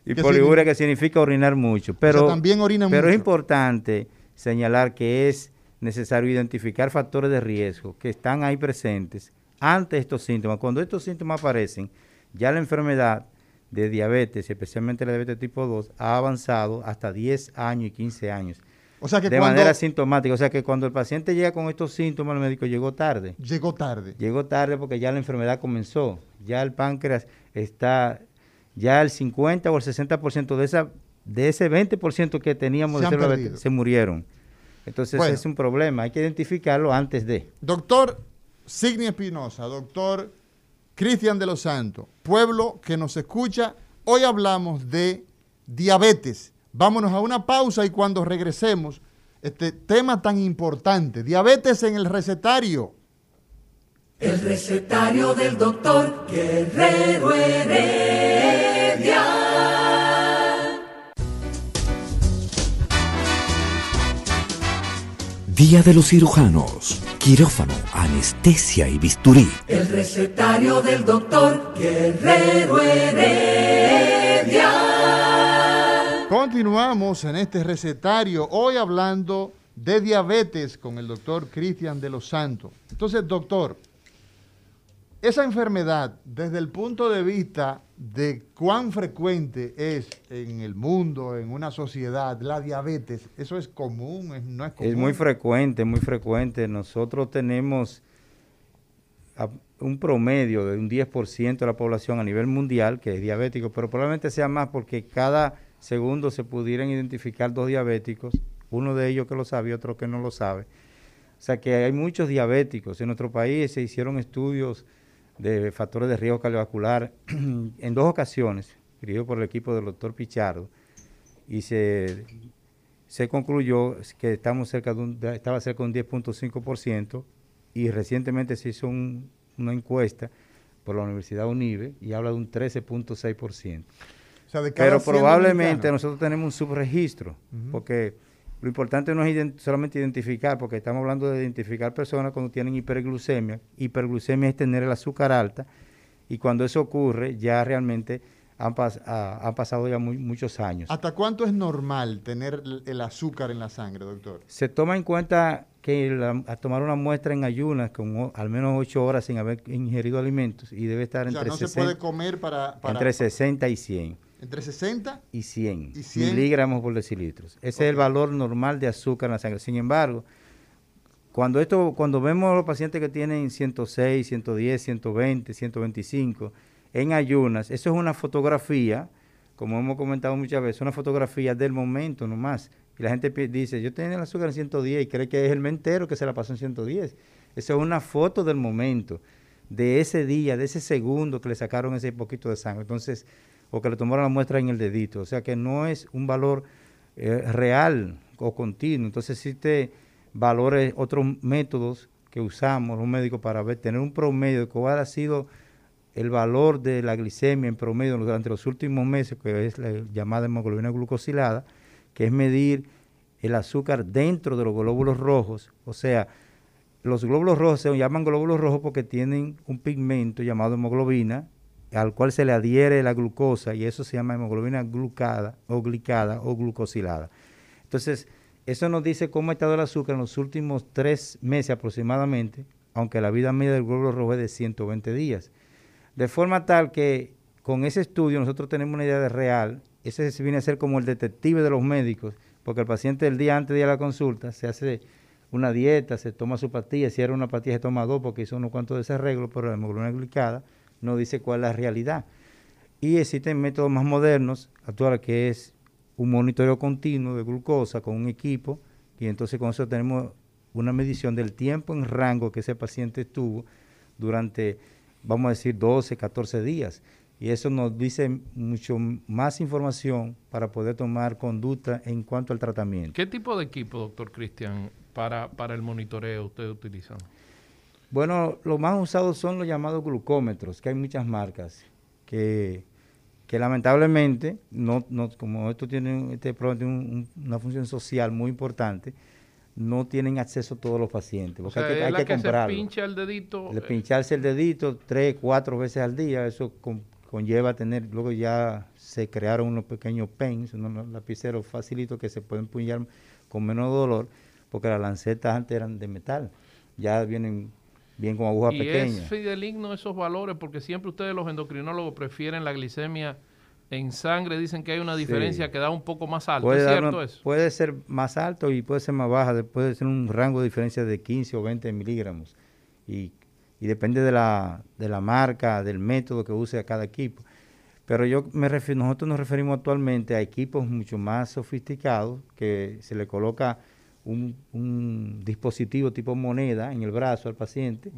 Y poliuria que significa orinar mucho. Pero, también orina pero mucho. es importante señalar que es necesario identificar factores de riesgo que están ahí presentes ante estos síntomas. Cuando estos síntomas aparecen, ya la enfermedad de diabetes, especialmente la diabetes tipo 2, ha avanzado hasta 10 años y 15 años. O sea que de manera sintomática. O sea que cuando el paciente llega con estos síntomas, el médico llegó tarde. Llegó tarde. Llegó tarde porque ya la enfermedad comenzó. Ya el páncreas está, ya el 50 o el 60% de, esa, de ese 20% que teníamos se, de se murieron. Entonces es un problema, hay que identificarlo antes de. Doctor Signi Espinosa, doctor Cristian de los Santos, pueblo que nos escucha, hoy hablamos de diabetes. Vámonos a una pausa y cuando regresemos, este tema tan importante, diabetes en el recetario. El recetario del doctor Guerrero Heredia. Día de los cirujanos, quirófano, anestesia y bisturí. El recetario del doctor Guerrero Heredia. Continuamos en este recetario, hoy hablando de diabetes con el doctor Cristian de los Santos. Entonces, doctor, esa enfermedad, desde el punto de vista de cuán frecuente es en el mundo, en una sociedad, la diabetes, ¿eso es común? ¿No es común? Es muy frecuente, muy frecuente. Nosotros tenemos un promedio de un 10% de la población a nivel mundial que es diabético, pero probablemente sea más porque cada segundo se pudieran identificar dos diabéticos, uno de ellos que lo sabe y otro que no lo sabe. O sea que hay muchos diabéticos. En nuestro país se hicieron estudios de factores de riesgo cardiovascular. En dos ocasiones, dirigido por el equipo del doctor Pichardo, y se, se concluyó que estamos cerca de un, estaba cerca de un 10.5% y recientemente se hizo una encuesta por la Universidad UNIBE y habla de un 13.6%. Pero probablemente nosotros tenemos un subregistro, porque Lo importante no es solamente identificar, porque estamos hablando de identificar personas cuando tienen hiperglucemia. Hiperglucemia es tener el azúcar alta y cuando eso ocurre ya realmente han, pasado ya muchos años. ¿Hasta cuánto es normal tener el azúcar en la sangre, doctor? Se toma en cuenta que a tomar una muestra en ayunas con al menos 8 horas sin haber ingerido alimentos y debe estar entre, no se puede comer para, entre 60 y 100. ¿Entre 60? Y 100, miligramos por decilitros. Ese es el valor normal de azúcar en la sangre. Sin embargo, cuando, esto, cuando vemos a los pacientes que tienen 106, 110, 120, 125 en ayunas, eso es una fotografía, como hemos comentado muchas veces, una fotografía del momento nomás. Y la gente dice, yo tengo el azúcar en 110 y cree que es el mentero que se la pasó en 110. Eso es una foto del momento, de ese día, de ese segundo que le sacaron ese poquito de sangre. Entonces, o que le tomaron la muestra en el dedito. O sea que no es un valor eh, real o continuo. Entonces existe valores, otros métodos que usamos los médicos para ver, tener un promedio de cuál ha sido el valor de la glicemia en promedio durante los últimos meses, que es la llamada hemoglobina glucosilada, que es medir el azúcar dentro de los glóbulos rojos. O sea, los glóbulos rojos se llaman glóbulos rojos porque tienen un pigmento llamado hemoglobina, al cual se le adhiere la glucosa, y eso se llama hemoglobina glucada o glicada o glucosilada. Entonces, eso nos dice cómo ha estado el azúcar en los últimos tres meses aproximadamente, aunque la vida media del glóbulo rojo es de 120 días. De forma tal que con ese estudio nosotros tenemos una idea de real, ese viene a ser como el detective de los médicos, porque el paciente el día antes de ir a la consulta se hace una dieta, se toma su pastilla, si era una pastilla se toma dos porque hizo unos cuantos desarreglos, pero la hemoglobina glicada no dice cuál es la realidad. Y existen métodos más modernos, actuales, que es un monitoreo continuo de glucosa con un equipo, y entonces con eso tenemos una medición del tiempo en rango que ese paciente estuvo durante vamos a decir, 12, 14 días. Y eso nos dice mucho más información para poder tomar conducta en cuanto al tratamiento. ¿Qué tipo de equipo, doctor Cristian, para, para el monitoreo ustedes utilizan? Bueno, lo más usados son los llamados glucómetros, que hay muchas marcas que, que lamentablemente, no, no, como esto tiene, este tiene una función social muy importante, no tienen acceso todos los pacientes. Porque hay que, hay que, comprarlo. Se pincha el dedito. Le eh. pincharse el dedito tres, cuatro veces al día, eso conlleva tener, luego ya se crearon unos pequeños pens, unos lapiceros facilitos que se pueden puñar con menos dolor, porque las lancetas antes eran de metal, ya vienen bien con agujas pequeñas. Y es fideligno esos valores, porque siempre ustedes los endocrinólogos prefieren la glicemia en sangre dicen que hay una diferencia que da un poco más alto. Puede ¿Es cierto eso? Puede ser más alto y puede ser más baja, puede ser un rango de diferencia de 15 o 20 miligramos. Y, depende de la, de la marca, del método que use cada equipo. Pero yo me refiero, nosotros nos referimos actualmente a equipos mucho más sofisticados que se le coloca un, dispositivo tipo moneda en el brazo al paciente,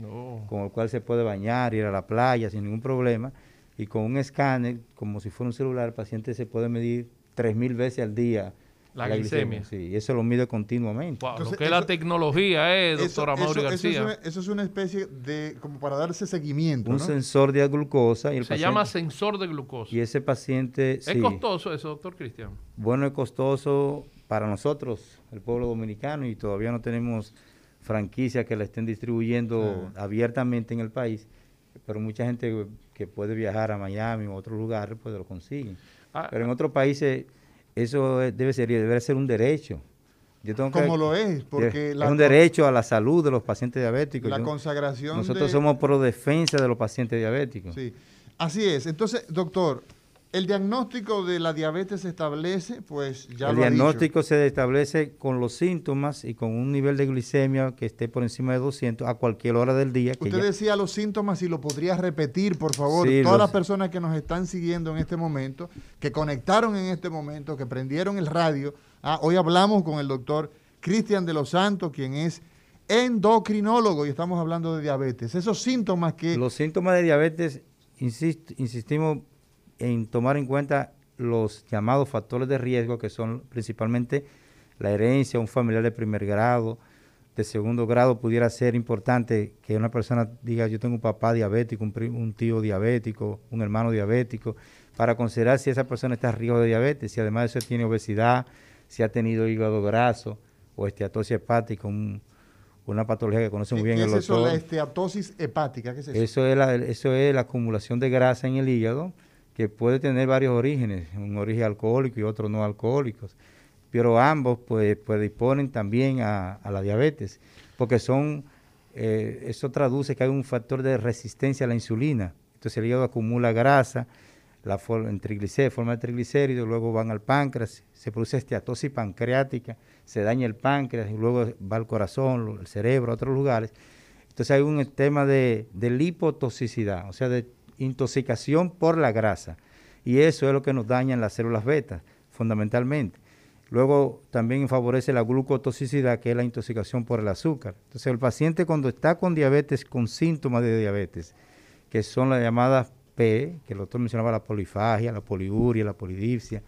con el cual se puede bañar, ir a la playa sin ningún problema y con un escáner, como si fuera un celular, el paciente se puede medir 3.000 veces al día. La, glicemia. Sí, y eso lo mide continuamente. lo que es la tecnología, eh, doctora Mauri García. Eso es, una, especie de, como para darse seguimiento. Un sensor de glucosa. Y Se llama sensor de glucosa. Y ese paciente. ¿Es costoso eso, doctor Cristian? Bueno, es costoso para nosotros, el pueblo dominicano, y todavía no tenemos franquicias que la estén distribuyendo abiertamente en el país pero mucha gente que puede viajar a Miami o a otros lugares, pues lo consigue. Ah, pero en otros países eso debe ser, debe ser un derecho. Yo Como lo es, porque es un derecho a la salud de los pacientes diabéticos. La consagración. Nosotros somos pro defensa de los pacientes diabéticos. Sí, así es. Entonces, doctor, el diagnóstico de la diabetes se establece, pues ya El lo diagnóstico se establece con los síntomas y con un nivel de glicemia que esté por encima de 200 a cualquier hora del día. Usted decía los síntomas y lo podría repetir, por favor. Todas las personas que nos están siguiendo en este momento, que conectaron en este momento, que prendieron el radio. Ah, hoy hablamos con el doctor Cristian de los Santos, quien es endocrinólogo y estamos hablando de diabetes. Esos síntomas que... Los síntomas de diabetes, insistimos en tomar en cuenta los llamados factores de riesgo, que son principalmente la herencia, un familiar de primer grado, de segundo grado, pudiera ser importante que una persona diga, yo tengo un papá diabético, un, tío diabético, un hermano diabético, para considerar si esa persona está a riesgo de diabetes, si además de eso tiene obesidad, si ha tenido hígado graso o esteatosis hepática, una patología que conoce muy bien ¿Qué el es eso, la esteatosis hepática? ¿Qué es eso? Eso es, la, eso es la acumulación de grasa en el hígado que puede tener varios orígenes, un origen alcohólico y otro no alcohólicos, pero ambos pues, pues disponen también a, la diabetes, porque son, eh, eso traduce que hay un factor de resistencia a la insulina, entonces el hígado acumula grasa, la forma, en triglicéridos, forma de triglicéridos, luego van al páncreas, se produce esteatosis pancreática, se daña el páncreas y luego va al corazón, el cerebro, a otros lugares. Entonces hay un tema de, de lipotoxicidad, o sea, de intoxicación por la grasa. Y eso es lo que nos daña en las células beta, fundamentalmente. Luego también favorece la glucotoxicidad, que es la intoxicación por el azúcar. Entonces el paciente cuando está con diabetes, con síntomas de diabetes, que son las llamadas P, que el doctor mencionaba la polifagia, la poliuria, la polidipsia,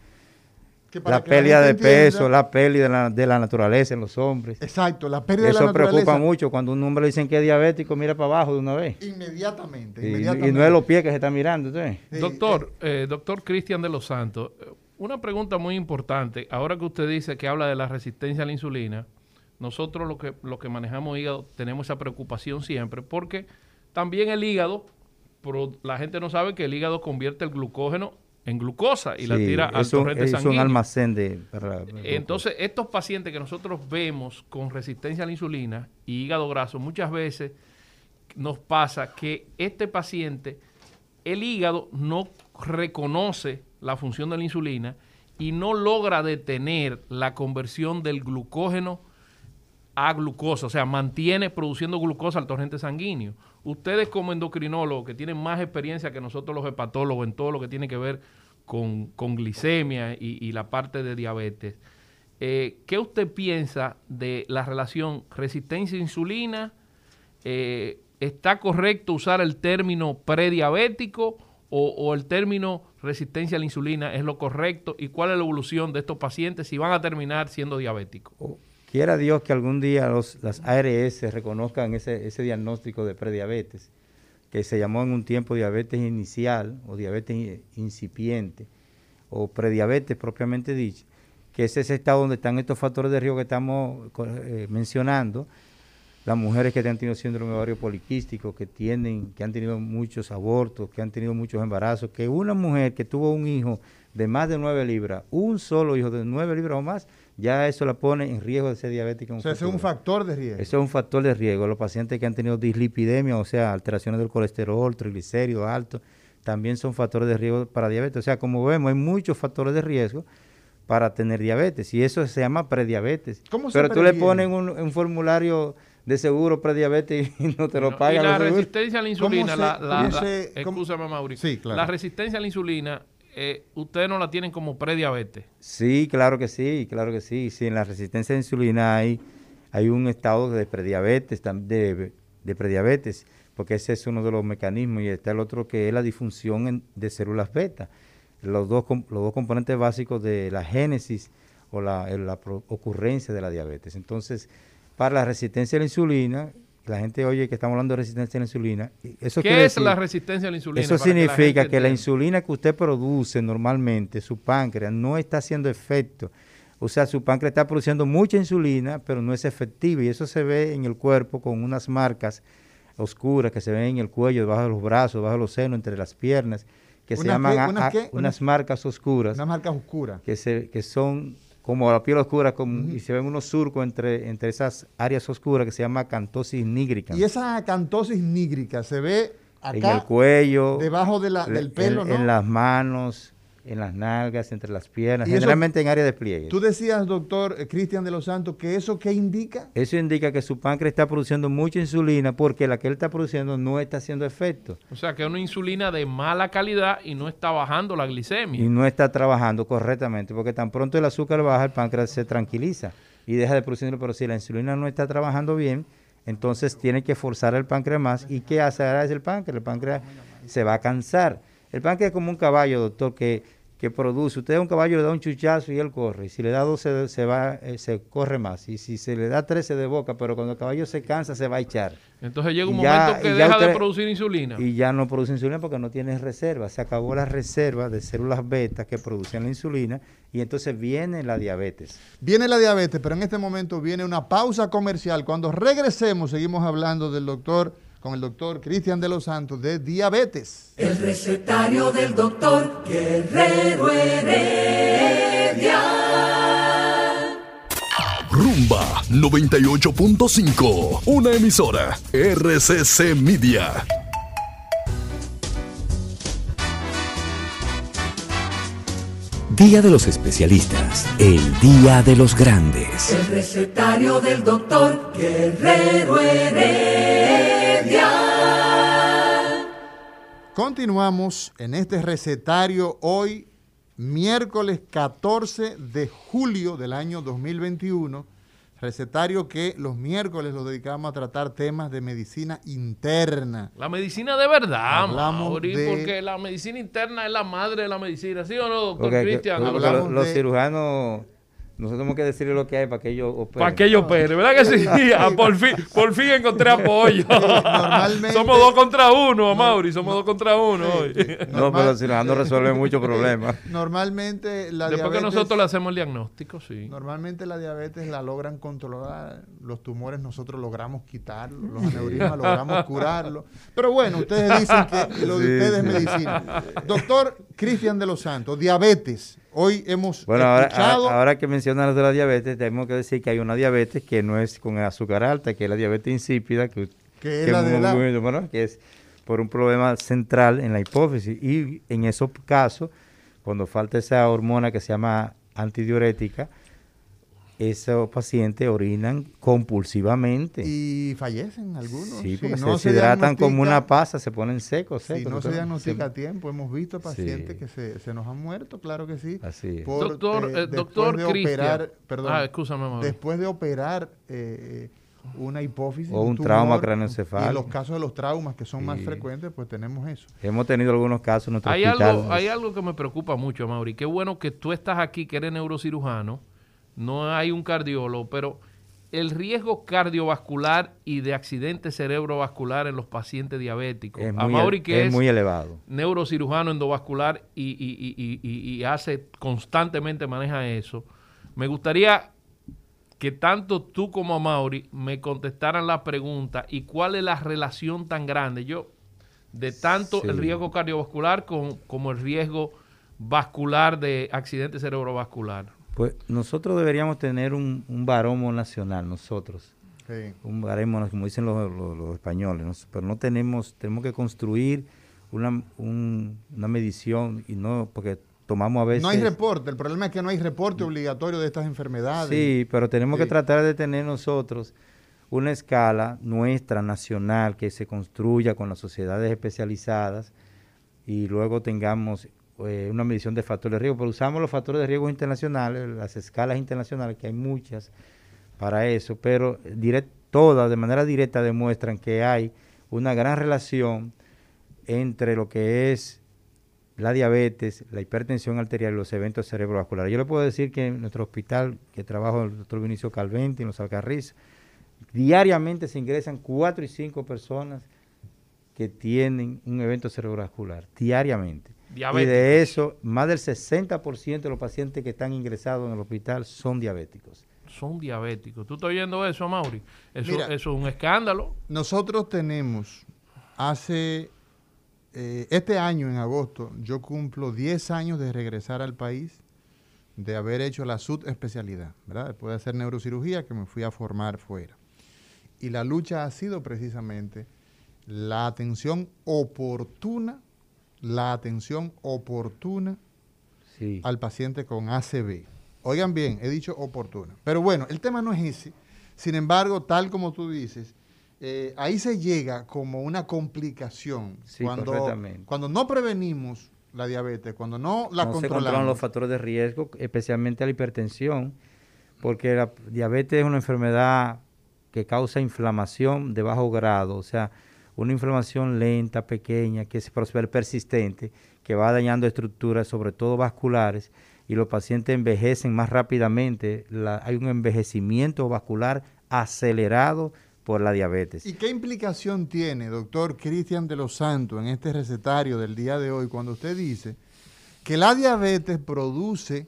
la pérdida de peso, la pérdida de la, naturaleza en los hombres. Exacto, la pérdida de la naturaleza. Eso preocupa mucho. Cuando un hombre le dicen que es diabético, mira para abajo de una vez. Inmediatamente, y, inmediatamente. Y no es los pies que se está mirando. doctor, eh, doctor Cristian de los Santos, eh, una pregunta muy importante. Ahora que usted dice que habla de la resistencia a la insulina, nosotros lo que, lo que manejamos hígado tenemos esa preocupación siempre, porque también el hígado, la gente no sabe que el hígado convierte el glucógeno en glucosa y la tira al torrente es sanguíneo. un almacén de... Entonces, estos pacientes que nosotros vemos con resistencia a la insulina y hígado graso, muchas veces nos pasa que este paciente, el hígado no reconoce la función de la insulina y no logra detener la conversión del glucógeno a glucosa, o sea, mantiene produciendo glucosa al torrente sanguíneo. Ustedes como endocrinólogos que tienen más experiencia que nosotros los hepatólogos en todo lo que tiene que ver con, glicemia y, la parte de diabetes, eh, ¿qué usted piensa de la relación resistencia a insulina? Eh, ¿Está correcto usar el término prediabético o, el término resistencia a la insulina es lo correcto? ¿Y cuál es la evolución de estos pacientes si van a terminar siendo diabéticos? Quiera Dios que algún día los, las ARS reconozcan ese, ese diagnóstico de prediabetes, que se llamó en un tiempo diabetes inicial o diabetes incipiente o prediabetes propiamente dicho, que es ese estado donde están estos factores de riesgo que estamos eh, mencionando, las mujeres que han tenido síndrome ovario poliquístico, que tienen, que han tenido muchos abortos, que han tenido muchos embarazos, que una mujer que tuvo un hijo de más de 9 libras, un solo hijo de 9 libras o más, ya eso la pone en riesgo de ser diabética. o sea, ese es un factor de riesgo. Eso es un factor de riesgo. Los pacientes que han tenido dislipidemia, o sea, alteraciones del colesterol, triglicéridos altos, también son factores de riesgo para diabetes. O sea, como vemos, hay muchos factores de riesgo para tener diabetes y eso se llama prediabetes. ¿Cómo se Pero tú le pones un, formulario de seguro prediabetes y no te lo pagan. Y la resistencia a la insulina, la, la, Mauricio. Sí, claro. La resistencia a la insulina eh, ustedes no la tienen como prediabetes. Sí, claro que sí, claro que sí. Sí, en la resistencia a la insulina hay, hay un estado de prediabetes, de, de prediabetes, porque ese es uno de los mecanismos y está el otro que es la disfunción de células beta. Los dos, los dos componentes básicos de la génesis o la, la ocurrencia de la diabetes. Entonces, para la resistencia a la insulina, la gente oye que estamos hablando de resistencia a la insulina. Eso ¿Qué es la resistencia a la insulina? Eso significa que, la, insulina que usted produce normalmente, su páncreas, no está haciendo efecto. O sea, su páncreas está produciendo mucha insulina, pero no es efectiva. Y eso se ve en el cuerpo con unas marcas oscuras que se ven en el cuello, debajo de los brazos, debajo de los senos, entre las piernas, que se llaman unas marcas oscuras. Unas marcas oscuras. Que, se, que son como la piel oscura, y se ven unos surcos entre, entre esas áreas oscuras que se llama cantosis nígrica. Y esa cantosis nígrica se ve acá. En el cuello. Debajo del pelo, ¿no? En las manos, en las nalgas, entre las piernas, generalmente en área de pliegue. Tú decías, doctor eh, Cristian de los Santos, que eso qué indica? Eso indica que su páncreas está produciendo mucha insulina porque la que él está produciendo no está haciendo efecto. O sea, que es una insulina de mala calidad y no está bajando la glicemia. Y no está trabajando correctamente, porque tan pronto el azúcar baja, el páncreas se tranquiliza y deja de producir, pero si la insulina no está trabajando bien, entonces tiene que forzar el páncreas más. ¿Y qué hace ahora el páncreas? El páncreas se va a cansar. El páncreas es como un caballo, doctor, que que produce. Usted a un caballo le da un chuchazo y él corre. Y si le da dos se, va, eh, se corre más. Y si se le da tres se de boca, pero cuando el caballo se cansa se va a echar. Entonces llega un momento que deja de producir insulina. Y ya no produce insulina porque no tiene reserva. Se acabó la reserva de células beta que producen la insulina y entonces viene la diabetes. Viene la diabetes, pero en este momento viene una pausa comercial. Cuando regresemos seguimos hablando del doctor con el doctor Cristian de los Santos de diabetes. El recetario del doctor Guerrero Heredia. Rumba 98.5, una emisora RCC Media. Día de los especialistas, el día de los grandes. El recetario del doctor Guerrero Heredia. Continuamos en este recetario hoy, miércoles 14 de julio del año 2021 recetario que los miércoles lo dedicamos a tratar temas de medicina interna. La medicina de verdad, Hablamos porque la medicina interna es la madre de la medicina, ¿sí o no, doctor Cristian? Los, cirujanos nosotros tenemos que decirle lo que hay para que ellos operen. Para que ellos operen, ¿verdad que sí? Ah, por, fin, por fin encontré apoyo. Normalmente, somos dos contra uno, Mauri, somos dos contra uno hoy. no, pero los cirujanos resuelven muchos problemas. Normalmente la Después que nosotros le hacemos el diagnóstico, sí. Normalmente la diabetes la logran controlar, los tumores nosotros logramos quitarlos, los aneurismas logramos curarlos. Pero bueno, ustedes dicen que lo de ustedes es medicina. Doctor Cristian de los Santos, diabetes Hoy hemos bueno, ahora, que mencionas de la diabetes, tenemos que decir que hay una diabetes que no es con azúcar alta, que es la diabetes insípida, que, es, la de que es por un problema central en la hipófisis. Y en esos casos, cuando falta esa hormona que se llama antidiurética, esos pacientes orinan compulsivamente. Y fallecen algunos. Sí, porque se, hidratan como una pasa, se ponen secos. Si no se diagnostica a tiempo, hemos visto pacientes que se, se, nos han muerto, claro que sí. Así doctor, eh, doctor de operar, perdón, ah, después de operar eh, una hipófisis. O un, trauma craneoencefálico. Y en los casos de los traumas que son más frecuentes, pues tenemos eso. Hemos tenido algunos casos en nuestro hay Algo, hay algo que me preocupa mucho, Mauri. Qué bueno que tú estás aquí, que eres neurocirujano no hay un cardiólogo, pero el riesgo cardiovascular y de accidente cerebrovascular en los pacientes diabéticos. Es muy, que es, muy elevado. Neurocirujano endovascular y, hace constantemente maneja eso. Me gustaría que tanto tú como a Mauri me contestaran la pregunta y cuál es la relación tan grande yo de tanto el riesgo cardiovascular como el riesgo vascular de accidente cerebrovascular. Pues nosotros deberíamos tener un, un baromo nacional, nosotros. Un baromo, como dicen los, españoles, pero no tenemos, tenemos que construir una, una medición y no, porque tomamos a veces... No hay reporte, el problema es que no hay reporte obligatorio de estas enfermedades. Sí, pero tenemos que tratar de tener nosotros una escala nuestra, nacional, que se construya con las sociedades especializadas y luego tengamos eh, una medición de factores de riesgo, pero usamos los factores de riesgo internacionales, las escalas internacionales, que hay muchas para eso, pero todas de manera directa demuestran que hay una gran relación entre lo que es la diabetes, la hipertensión arterial y los eventos cerebrovasculares. Yo le puedo decir que en nuestro hospital, que trabajo el doctor Vinicio Calventi, en los Alcarriz, diariamente se ingresan cuatro y cinco personas que tienen un evento cerebrovascular, diariamente. Y de eso, más del 60% de los pacientes que están ingresados en el hospital son diabéticos. Son diabéticos. ¿Tú estás oyendo eso, Mauri? Eso, es un escándalo. Nosotros tenemos, hace, eh, este año en agosto, yo cumplo 10 años de regresar al país, de haber hecho la subespecialidad, ¿verdad? Después de hacer neurocirugía, que me fui a formar fuera. Y la lucha ha sido precisamente la atención oportuna la atención oportuna al paciente con ACV. Oigan bien, he dicho oportuna. Pero bueno, el tema no es ese. Sin embargo, tal como tú dices, eh, ahí se llega como una complicación. cuando, cuando no prevenimos la diabetes, cuando no la controlamos. Se controlan los factores de riesgo, especialmente la hipertensión, porque la diabetes es una enfermedad que causa inflamación de bajo grado, o sea, una inflamación lenta, pequeña, que es persistente, que va dañando estructuras, sobre todo vasculares, y los pacientes envejecen más rápidamente. hay un envejecimiento vascular acelerado por la diabetes. ¿Y qué implicación tiene, doctor Cristian de los Santos, en este recetario del día de hoy, cuando usted dice que la diabetes produce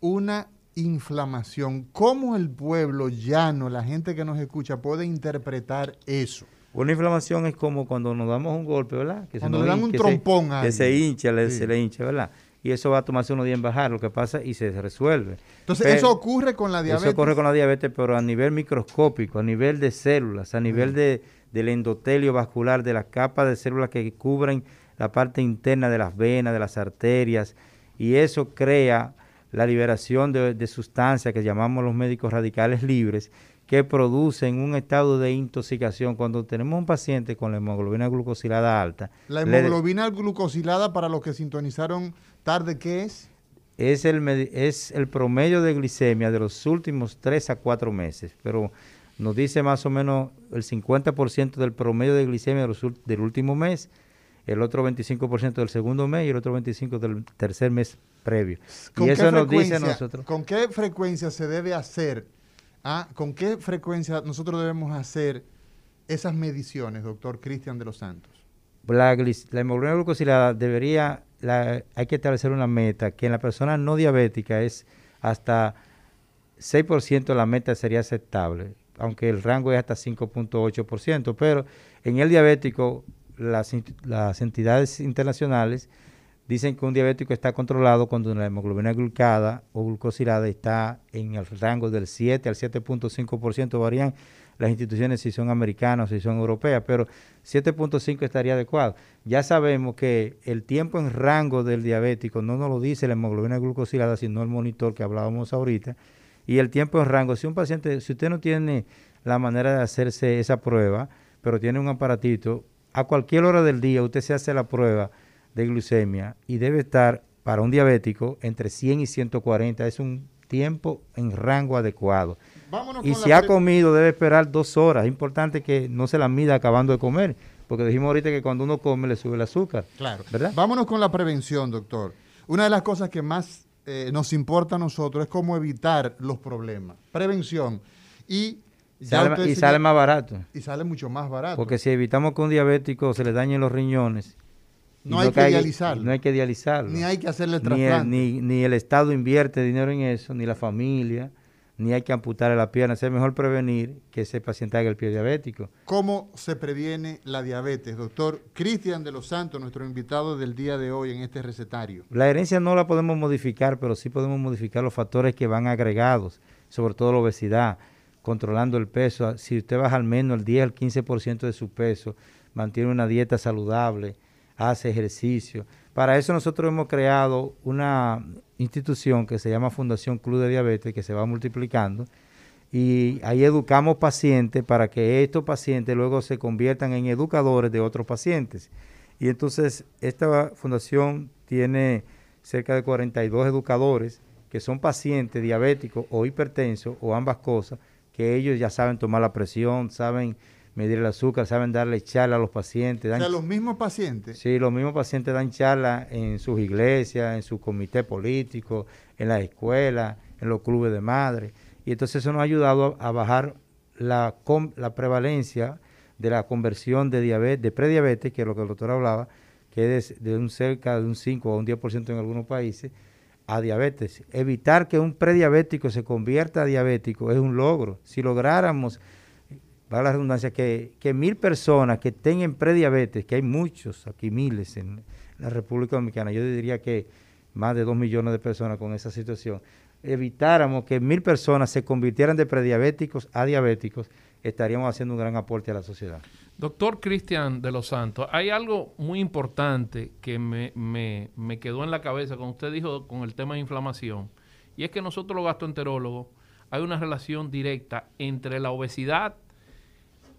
una inflamación? ¿Cómo el pueblo llano, la gente que nos escucha, puede interpretar eso? Una inflamación es como cuando nos damos un golpe, ¿verdad? Que cuando nos dan un trompón a Que se hincha, se le hincha, ¿verdad? Y eso va a tomarse unos días en bajar, lo que pasa, y se resuelve. Entonces, eso ocurre con la diabetes. Eso ocurre con la diabetes, pero a nivel microscópico, a nivel de células, a nivel de, del endotelio vascular, de las capas de células que cubren la parte interna de las venas, de las arterias, y eso crea la liberación de, de sustancias que llamamos los médicos radicales libres, que producen un estado de intoxicación. Cuando tenemos un paciente con la hemoglobina glucosilada alta. La hemoglobina glucosilada, para los que sintonizaron tarde, ¿qué es? Es el, es el promedio de glicemia de los últimos 3 a 4 meses, pero nos dice más o menos el 50% del promedio de glicemia del último mes, el otro 25% del segundo mes y el otro 25% del tercer mes previo. Y eso nos dice a nosotros. ¿Con qué frecuencia se debe hacer ¿Ah? ¿Con qué frecuencia nosotros debemos hacer esas mediciones, doctor Cristian de los Santos? La, hemoglobina glucosilada debería, hay que establecer una meta que en la persona no diabética es hasta 6% la meta sería aceptable, aunque el rango es hasta 5.8%, pero en el diabético las, las entidades internacionales Dicen que un diabético está controlado cuando la hemoglobina glucada o glucosilada está en el rango del 7 al 7.5%. Varían las instituciones si son americanas o si son europeas, pero 7.5 estaría adecuado. Ya sabemos que el tiempo en rango del diabético no nos lo dice la hemoglobina glucosilada, sino el monitor que hablábamos ahorita. Y el tiempo en rango, si un paciente, si usted no tiene la manera de hacerse esa prueba, pero tiene un aparatito, a cualquier hora del día usted se hace la prueba de glucemia y debe estar para un diabético entre 100 y 140. Es un tiempo en rango adecuado. y si ha comido debe esperar dos horas. Es importante que no se la mida acabando de comer, porque dijimos ahorita que cuando uno come le sube el azúcar. Claro. ¿verdad? Vámonos con la prevención, doctor. Una de las cosas que más eh, nos importa a nosotros es cómo evitar los problemas. Prevención. Y sale, y sale más barato. Y sale mucho más barato. Porque si evitamos que un diabético se le dañen los riñones no hay que, dializarlo. No hay que dializarlo. Ni hay que hacerle trasplante. Ni, ni, el Estado invierte dinero en eso, ni la familia, ni hay que amputarle la pierna. Es mejor prevenir que ese paciente haga el pie diabético. ¿Cómo se previene la diabetes? Doctor Cristian de los Santos, nuestro invitado del día de hoy en este recetario. La herencia no la podemos modificar, pero sí podemos modificar los factores que van agregados, sobre todo la obesidad, controlando el peso. Si usted baja al menos el 10 al 15% de su peso, mantiene una dieta saludable, hace ejercicio. Para eso nosotros hemos creado una institución que se llama Fundación Club de Diabetes, que se va multiplicando, y ahí educamos pacientes para que estos pacientes luego se conviertan en educadores de otros pacientes. Y entonces esta fundación tiene cerca de 42 educadores que son pacientes diabéticos o hipertensos o ambas cosas, que ellos ya saben tomar la presión, saben medir el azúcar, saben darle charla a los pacientes. Dan, los mismos pacientes. Sí, los mismos pacientes dan charla en sus iglesias, en su comité político, en las escuelas, en los clubes de madre. Y entonces eso nos ha ayudado a, bajar la, la prevalencia de la conversión de diabetes, de prediabetes, que es lo que el doctor hablaba, que es de un cerca de un 5 a un 10% en algunos países, a diabetes. Evitar que un prediabético se convierta a diabético es un logro. Si lográramos va la redundancia, que, que mil personas que tengan prediabetes, que hay muchos, aquí miles en la República Dominicana, yo diría que más de dos millones de personas con esa situación, evitáramos que mil personas se convirtieran de prediabéticos a diabéticos, estaríamos haciendo un gran aporte a la sociedad. Doctor Cristian de los Santos, hay algo muy importante que me, me, me quedó en la cabeza cuando usted dijo con el tema de inflamación, y es que nosotros los gastroenterólogos hay una relación directa entre la obesidad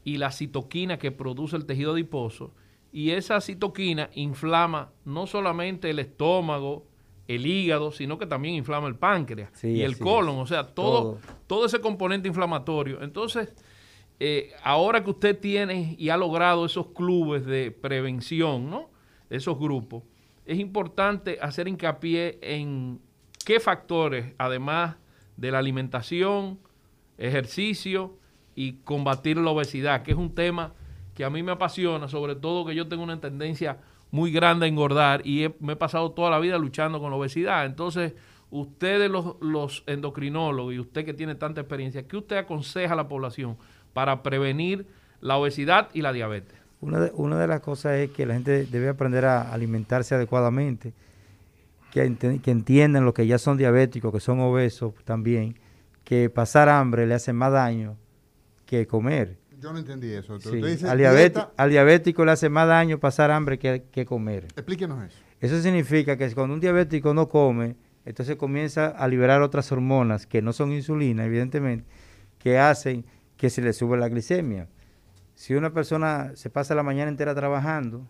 y la citoquina que produce el tejido adiposo. Y esa citoquina inflama no solamente el estómago, el hígado, sino que también inflama el páncreas y el colon, o sea, todo, todo, ese componente inflamatorio. Entonces, eh, ahora que usted tiene y ha logrado esos clubes de prevención, ¿no? Esos grupos, es importante hacer hincapié en qué factores, además de la alimentación, ejercicio, y combatir la obesidad, que es un tema que a mí me apasiona, sobre todo que yo tengo una tendencia muy grande a engordar y me he pasado toda la vida luchando con la obesidad. Entonces, ustedes los, los endocrinólogos y usted que tiene tanta experiencia, ¿qué usted aconseja a la población para prevenir la obesidad y la diabetes? Una de, una de las cosas es que la gente debe aprender a alimentarse adecuadamente, que entiendan los que ya son diabéticos, que son obesos también, que pasar hambre le hace más daño que comer. Yo no entendí eso. al, diabético, al, diabético, le hace más daño pasar hambre que, que comer. Explíquenos eso. Eso significa que cuando un diabético no come, entonces comienza a liberar otras hormonas que no son insulina, evidentemente, que hacen que se le sube la glicemia. Si una persona se pasa la mañana entera trabajando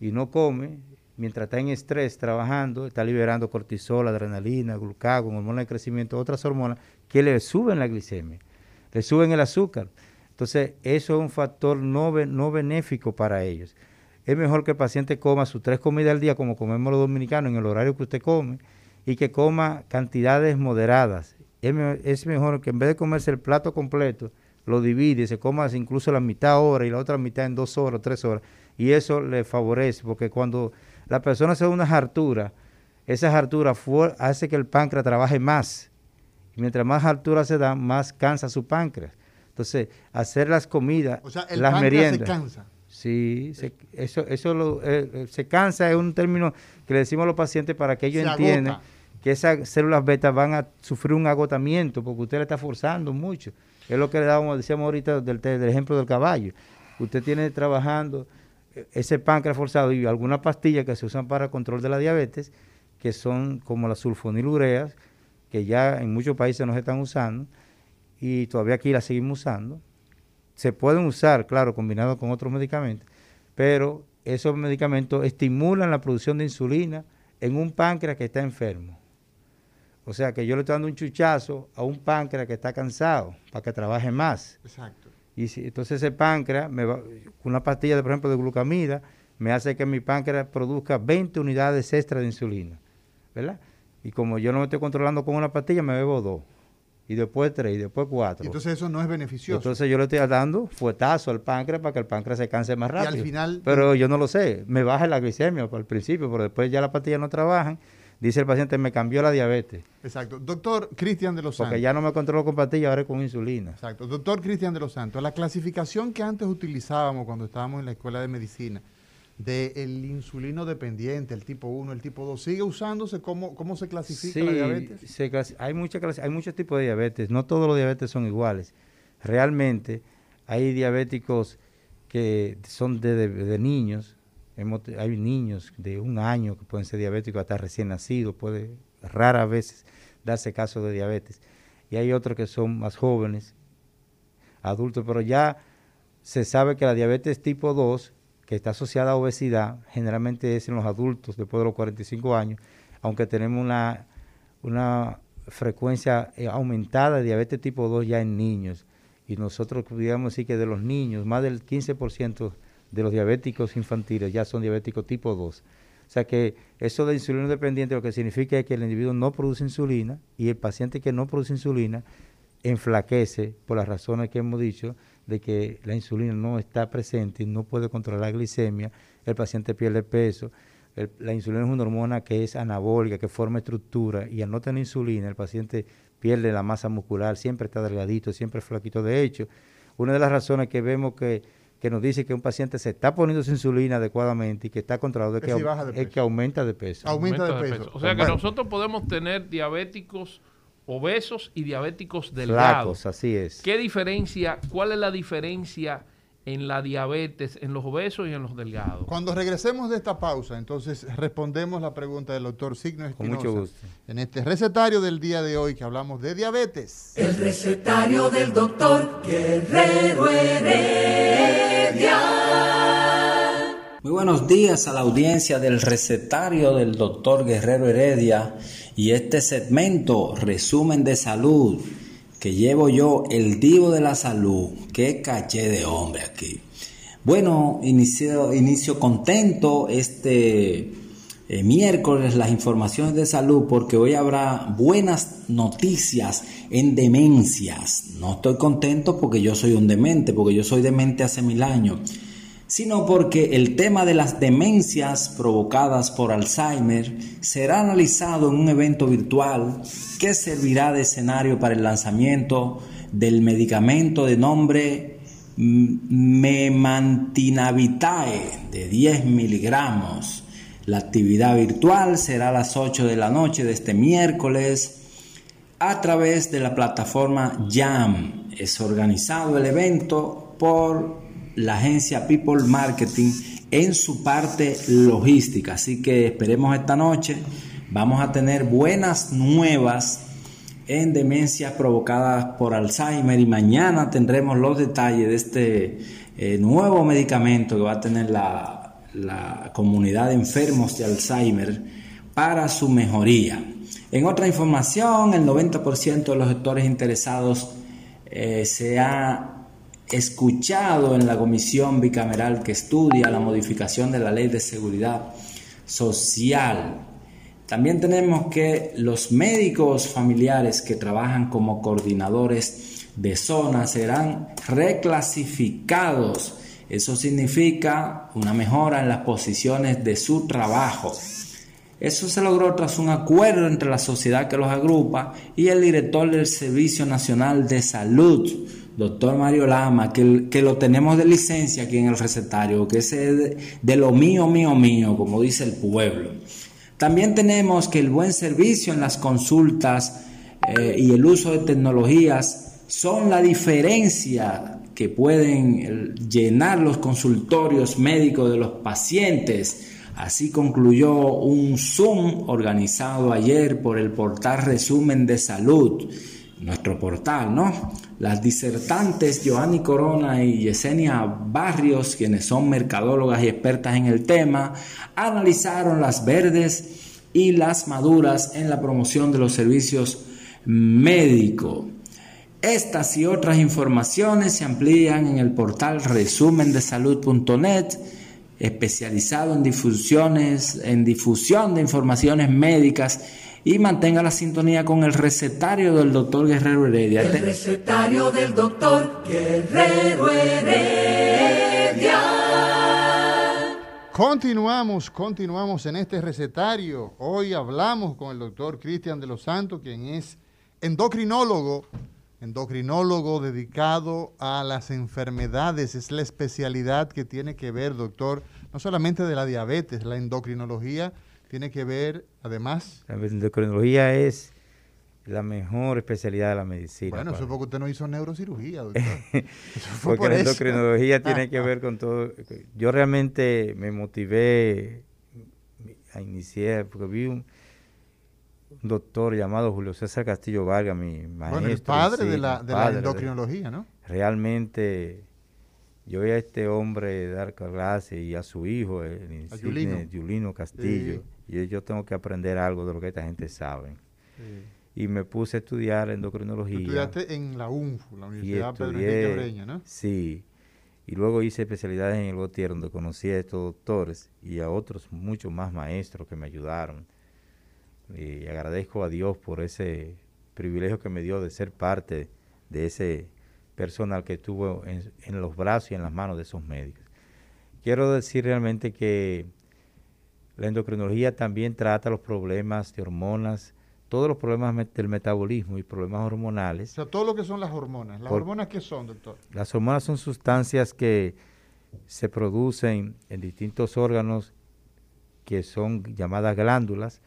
y no come, mientras está en estrés trabajando, está liberando cortisol, adrenalina, glucagón, hormonas de crecimiento, otras hormonas que le suben la glicemia, le suben el azúcar. Entonces, eso es un factor no, no benéfico para ellos. Es mejor que el paciente coma sus tres comidas al día, como comemos los dominicanos, en el horario que usted come, y que coma cantidades moderadas. Es, mejor que en vez de comerse el plato completo, lo divide se coma incluso la mitad hora y la otra mitad en dos horas, tres horas. Y eso le favorece, porque cuando la persona se da una hartura, esa hartura hace que el páncreas trabaje más. Y mientras más hartura se da, más cansa su páncreas. Entonces, hacer las comidas, o sea, el las meriendas. se cansa. Sí, eso, eso lo, eh, eh, se cansa, es un término que le decimos a los pacientes para que ellos entiendan que esas células beta van a sufrir un agotamiento porque usted le está forzando mucho. Es lo que le dábamos, decíamos ahorita del, del ejemplo del caballo. Usted tiene trabajando eh, ese páncreas forzado y algunas pastillas que se usan para control de la diabetes, que son como las sulfonilureas, que ya en muchos países no se están usando y todavía aquí las seguimos usando. Se pueden usar, claro, combinados con otros medicamentos, pero esos medicamentos estimulan la producción de insulina en un páncreas que está enfermo. O sea que yo le estoy dando un chuchazo a un páncreas que está cansado para que trabaje más. Exacto. Y si, entonces ese páncreas, me va, una pastilla, de, por ejemplo, de glucamida, me hace que mi páncreas produzca 20 unidades extra de insulina. ¿Verdad? Y como yo no me estoy controlando con una pastilla, me bebo dos. Y después tres, y después cuatro. entonces eso no es beneficioso. Entonces yo le estoy dando fuetazo al páncreas para que el páncreas se canse más rápido. Y al final... Pero yo no lo sé. Me baja la glicemia al principio, pero después ya las pastillas no trabajan dice el paciente, me cambió la diabetes. Exacto. Doctor Cristian de los Santos. Porque ya no me controlo con pastillas, ahora es con insulina. Exacto. Doctor Cristian de los Santos, la clasificación que antes utilizábamos cuando estábamos en la escuela de medicina, del insulino dependiente, el tipo 1, el tipo 2, ¿sigue usándose? ¿Cómo, cómo se clasifica la diabetes? hay, mucha, hay muchos tipos de diabetes, no todos los diabetes son iguales. Realmente hay diabéticos que son de niños, hay niños de un año que pueden ser diabéticos hasta recién nacidos, puede rara veces darse caso de diabetes. Y hay otros que son más jóvenes, adultos, pero ya se sabe que la diabetes tipo 2, que está asociada a obesidad, generalmente es en los adultos después de los 45 años, aunque tenemos una, una frecuencia eh, aumentada de diabetes tipo 2 ya en niños. Y nosotros podríamos decir que de los niños, más del 15% de los diabéticos infantiles ya son diabéticos tipo 2. O sea que eso de insulina dependiente lo que significa es que el individuo no produce insulina y el paciente que no produce insulina enflaquece por las razones que hemos dicho de que la insulina no está presente y no puede controlar la glicemia, el paciente pierde peso. la insulina es una hormona que es anabólica, que forma estructura y al no tener insulina el paciente pierde la masa muscular, siempre está delgadito, siempre flaquito. De hecho, una de las razones que vemos que que nos dice que un paciente se está poniendo su insulina adecuadamente y que está controlado es, que, que aumenta de peso. Aumenta, de, peso. O sea que nosotros podemos tener diabéticos obesos y diabéticos delgados. Flacos, así es. ¿Qué diferencia, cuál es la diferencia en la diabetes, en los obesos y en los delgados. Cuando regresemos de esta pausa, entonces respondemos la pregunta del doctor Signo Espinosa. Con mucho gusto. En este recetario del día de hoy que hablamos de diabetes. El recetario del doctor Guerrero Heredia. Muy buenos días a la audiencia del recetario del doctor Guerrero Heredia y este segmento, resumen de salud que llevo yo, el divo de la salud. Qué caché de hombre aquí. Bueno, inicio, inicio contento este eh, miércoles las informaciones de salud porque hoy habrá buenas noticias en demencias. No estoy contento porque yo soy un demente, porque yo soy demente hace mil años, sino porque el tema de las demencias provocadas por Alzheimer será analizado en un evento virtual que servirá de escenario para el lanzamiento del medicamento de nombre Memantinavitae de 10 miligramos la actividad virtual será a las 8 de la noche de este miércoles a través de la plataforma Jam. Es organizado el evento por la agencia People Marketing en su parte logística. Así que esperemos esta noche. Vamos a tener buenas nuevas en demencias provocadas por Alzheimer y mañana tendremos los detalles de este eh, nuevo medicamento que va a tener la la comunidad de enfermos de Alzheimer para su mejoría. En otra información, el 90% de los sectores interesados eh, se ha escuchado en la comisión bicameral que estudia la modificación de la ley de seguridad social. También tenemos que los médicos familiares que trabajan como coordinadores de zona serán reclasificados eso significa una mejora en las posiciones de su trabajo. Eso se logró tras un acuerdo entre la sociedad que los agrupa y el director del Servicio Nacional de Salud, doctor Mario Lama, que, que lo tenemos de licencia aquí en el recetario, que es de, lo mío, mío, mío, como dice el pueblo. También tenemos que el buen servicio en las consultas eh, y el uso de tecnologías son la diferencia que pueden llenar los consultorios médicos de los pacientes. Así concluyó un Zoom organizado ayer por el portal Resumen de Salud, nuestro portal, ¿no? Las disertantes Joanny Corona y Yesenia Barrios, quienes son mercadólogas y expertas en el tema, analizaron las verdes y las maduras en la promoción de los servicios médicos. Estas y otras informaciones se amplían en el portal resumendesalud.net, especializado en difusiones, en difusión de informaciones médicas y mantenga la sintonía con el recetario del doctor Guerrero Heredia. El recetario del doctor Guerrero Heredia. Continuamos, continuamos en este recetario. Hoy hablamos con el doctor Cristian de los Santos, quien es endocrinólogo endocrinólogo dedicado a las enfermedades. Es la especialidad que tiene que ver, doctor, no solamente de la diabetes, la endocrinología tiene que ver, además... La endocrinología es la mejor especialidad de la medicina. Bueno, eso porque usted no hizo neurocirugía, doctor. porque la endocrinología tiene que ver con todo. Yo realmente me motivé a iniciar, porque vi un, un doctor llamado Julio César Castillo Vargas, mi maestro. Bueno, el padre de, la, de la endocrinología, ¿no? Realmente, yo vi a este hombre dar clase y a su hijo, el Julino Castillo, yo tengo que aprender algo de lo que esta gente sabe. Y me puse a estudiar endocrinología. estudiaste en la UNFU, la Universidad Pedro Enrique Breña, ¿no? Sí. Y luego hice especialidades en el Gautier, donde conocí a estos doctores y a otros muchos más maestros que me ayudaron y agradezco a Dios por ese privilegio que me dio de ser parte de ese personal que estuvo en, los brazos y en las manos de esos médicos. Quiero decir realmente que la endocrinología también trata los problemas de hormonas, todos los problemas del metabolismo y problemas hormonales. O sea, todo lo que son las hormonas. ¿Las hormonas qué son, doctor? Las hormonas son sustancias que se producen en distintos órganos que son llamadas glándulas,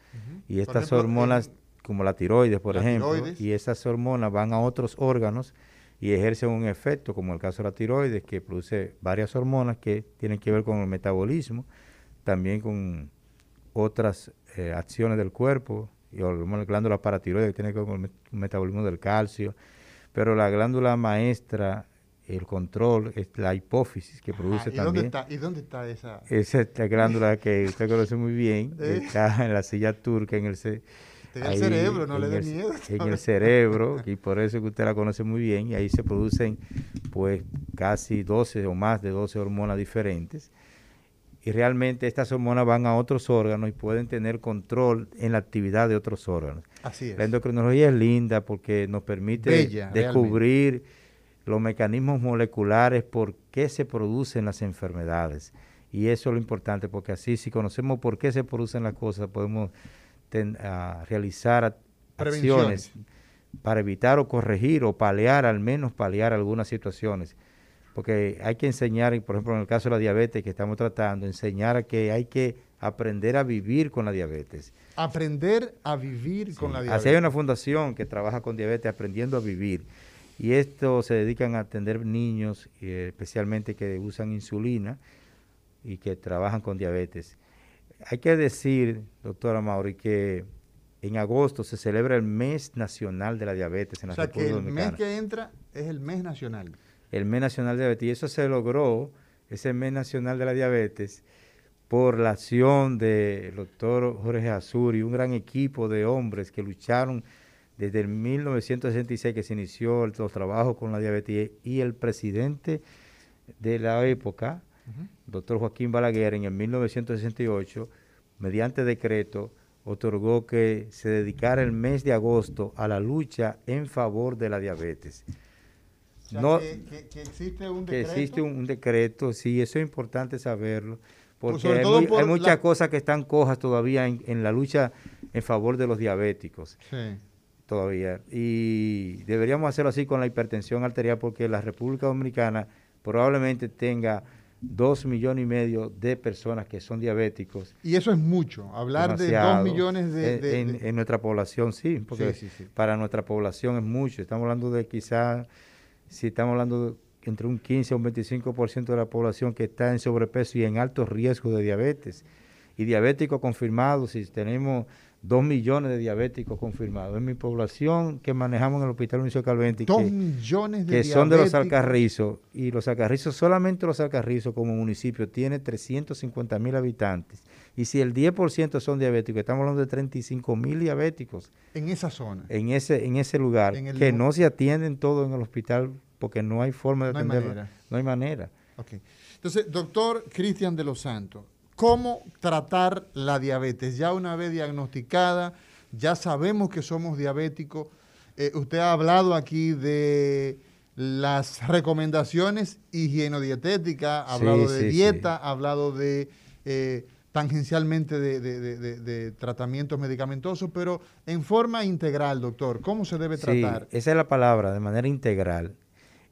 y estas hormonas, como la tiroides, por ejemplo, y esas hormonas van a otros órganos y ejercen un efecto, como el caso de la tiroides, que produce varias hormonas que tienen que ver con el metabolismo, también con otras eh, acciones del cuerpo, y la glándula paratiroides que tiene que ver con el metabolismo del calcio, pero la glándula maestra el control es la hipófisis que produce ¿y también. Dónde está, ¿Y dónde está esa? Esa glándula que usted conoce muy bien, ¿Eh? está en la silla turca, en el, cerebro, no le dé miedo. En el cerebro, y por eso que usted la conoce muy bien, y ahí se producen pues casi 12 o más de 12 hormonas diferentes. Y realmente estas hormonas van a otros órganos y pueden tener control en la actividad de otros órganos. Así es. La endocrinología es linda porque nos permite descubrir los mecanismos moleculares por qué se producen las enfermedades. Y eso es lo importante, porque así si conocemos por qué se producen las cosas, podemos realizar acciones para evitar o corregir o paliar, al menos paliar algunas situaciones porque hay que enseñar, por ejemplo, en el caso de la diabetes que estamos tratando, enseñar a que hay que aprender a vivir con la diabetes. Aprender a vivir con la diabetes. Así hay una fundación que trabaja con diabetes, aprendiendo a vivir. Y esto se dedican a atender niños, especialmente que usan insulina y que trabajan con diabetes. Hay que decir, doctora Mauri, que en agosto se celebra el mes nacional de la diabetes en la o sea, que el mes que entra es el mes nacional el mes nacional de diabetes. Y eso se logró, ese mes nacional de la diabetes, por la acción del doctor Jorge Azur y un gran equipo de hombres que lucharon desde el 1966 que se inició los trabajos con la diabetes y el presidente de la época, doctor Joaquín Balaguer, en el 1968, mediante decreto, otorgó que se dedicara el mes de agosto a la lucha en favor de la diabetes no, que, existe un decreto. Que existe un, decreto, sí, eso es importante saberlo, porque hay, muchas cosas que están cojas todavía en, la lucha en favor de los diabéticos. Sí. Todavía. Y deberíamos hacerlo así con la hipertensión arterial, porque la República Dominicana probablemente tenga dos millones y medio de personas que son diabéticos. Y eso es mucho, hablar de dos millones de... En, nuestra población, sí, porque para nuestra población es mucho. Estamos hablando de quizás si estamos hablando de entre un 15 o un 25% de la población que está en sobrepeso y en alto riesgo de diabetes. Y diabéticos confirmados, si tenemos 2 millones de diabéticos confirmados. En mi población que manejamos en el Hospital Unicio Calventi, que, millones de que son de los Alcarrizos, y los Alcarrizos, solamente los Alcarrizos como municipio tiene 350 mil habitantes. Y si el 10% son diabéticos, estamos hablando de 35 mil diabéticos. En esa zona. En ese, en ese lugar, que no se atienden todo en el hospital porque no hay forma de no atenderlo. No hay manera. Okay. Entonces, doctor Cristian de los Santos, ¿Cómo tratar la diabetes? Ya una vez diagnosticada, ya sabemos que somos diabéticos. Eh, usted ha hablado aquí de las recomendaciones higienodietéticas, ha hablado de dieta, ha hablado de eh, tangencialmente de, tratamientos medicamentosos, pero en forma integral, doctor, ¿cómo se debe tratar? esa es la palabra, de manera integral.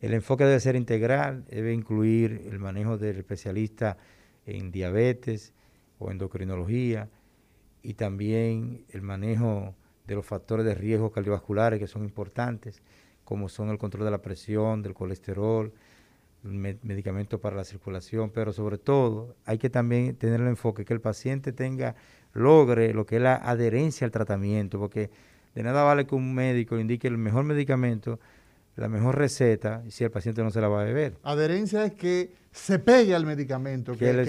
El enfoque debe ser integral, debe incluir el manejo del especialista en diabetes o endocrinología y también el manejo de los factores de riesgo cardiovasculares que son importantes, como son el control de la presión, del colesterol, medicamentos para la circulación, pero sobre todo hay que también tener el enfoque que el paciente tenga, logre lo que es la adherencia al tratamiento, porque de nada vale que un médico indique el mejor medicamento, la mejor receta si el paciente no se la va a beber. Adherencia es que se pegue al medicamento, que, el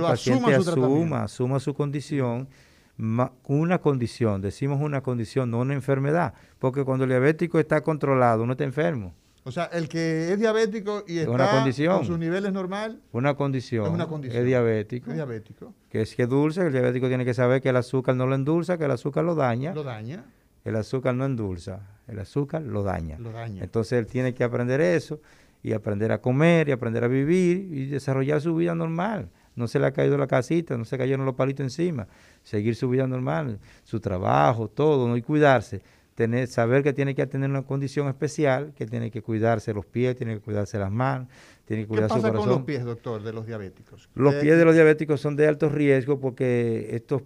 paciente asuma, asuma su condición, una condición, decimos una condición, no una enfermedad, porque cuando el diabético está controlado, no está enfermo. O sea, el que es diabético y está con sus niveles normal. Una condición. Es una condición. Es diabético. Es diabético. Que es que dulce, el diabético tiene que saber que el azúcar no lo endulza, que el azúcar lo daña. Lo daña. El azúcar no endulza, el azúcar lo daña. Lo daña. Entonces él tiene que aprender eso y aprender a comer y aprender a vivir y desarrollar su vida normal. No se le ha caído la casita, no se cayeron los palitos encima. Seguir su vida normal, su trabajo, todo, ¿no? y cuidarse. Tener, saber que tiene que tener una condición especial, que tiene que cuidarse los pies, tiene que cuidarse las manos, tiene que cuidar ¿Qué pasa su con los pies, doctor, de los diabéticos? Los pies de los diabéticos son de alto riesgo porque estos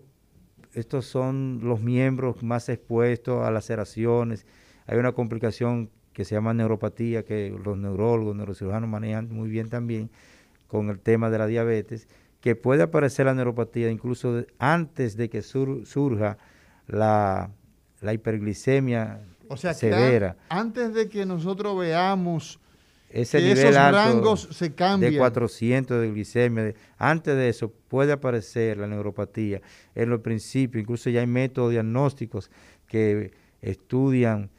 estos son los miembros más expuestos a laceraciones. Hay una complicación que se llama neuropatía, que los neurólogos, neurocirujanos manejan muy bien también con el tema de la diabetes, que puede aparecer la neuropatía incluso antes de que surja la, hiperglicemia o sea, severa. antes de que nosotros veamos ese nivel rangos se cambian. de 400 de glicemia. antes de eso puede aparecer la neuropatía. En los principios, incluso ya hay métodos diagnósticos que estudian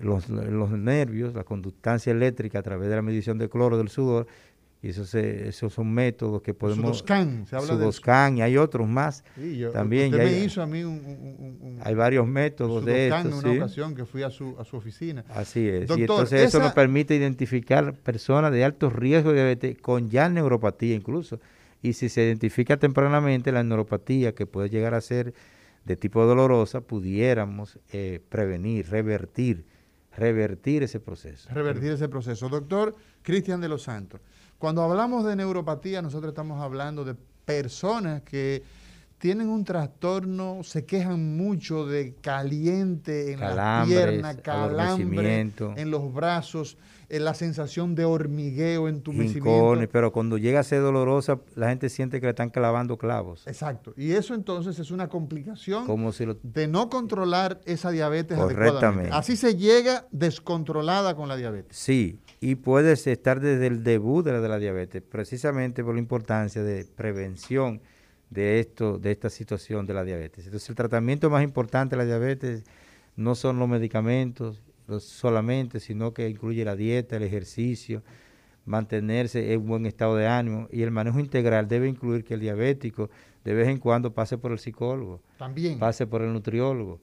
los, nervios, la conductancia eléctrica a través de la medición de cloro del sudor, Y esos, esos son métodos que podemos... Sudoscan, se habla Sudoscan, y hay otros más también. Usted me hizo a mí un, Hay varios métodos de esto. en una ocasión que fui a su, a su oficina. Así es. y entonces eso nos permite identificar personas de alto riesgo de diabetes con ya neuropatía incluso. Y si se identifica tempranamente la neuropatía que puede llegar a ser de tipo dolorosa, pudiéramos eh, prevenir, revertir, revertir ese proceso. Revertir ese proceso. Doctor Cristian de los Santos. Cuando hablamos de neuropatía, nosotros estamos hablando de personas que tienen un trastorno, se quejan mucho de caliente en la pierna, calambre en los brazos, la sensación de hormigueo, entumecimiento. pero cuando llega a ser dolorosa, la gente siente que le están clavando clavos. Exacto. Y eso entonces es una complicación de no controlar esa diabetes adecuadamente. Así se llega descontrolada con la diabetes. Sí, y puedes estar desde el debut de la, de la diabetes, precisamente por la importancia de prevención de esto, de esta situación de la diabetes. Entonces el tratamiento más importante de la diabetes no son los medicamentos solamente, sino que incluye la dieta, el ejercicio, mantenerse en buen estado de ánimo y el manejo integral debe incluir que el diabético de vez en cuando pase por el psicólogo, también pase por el nutriólogo,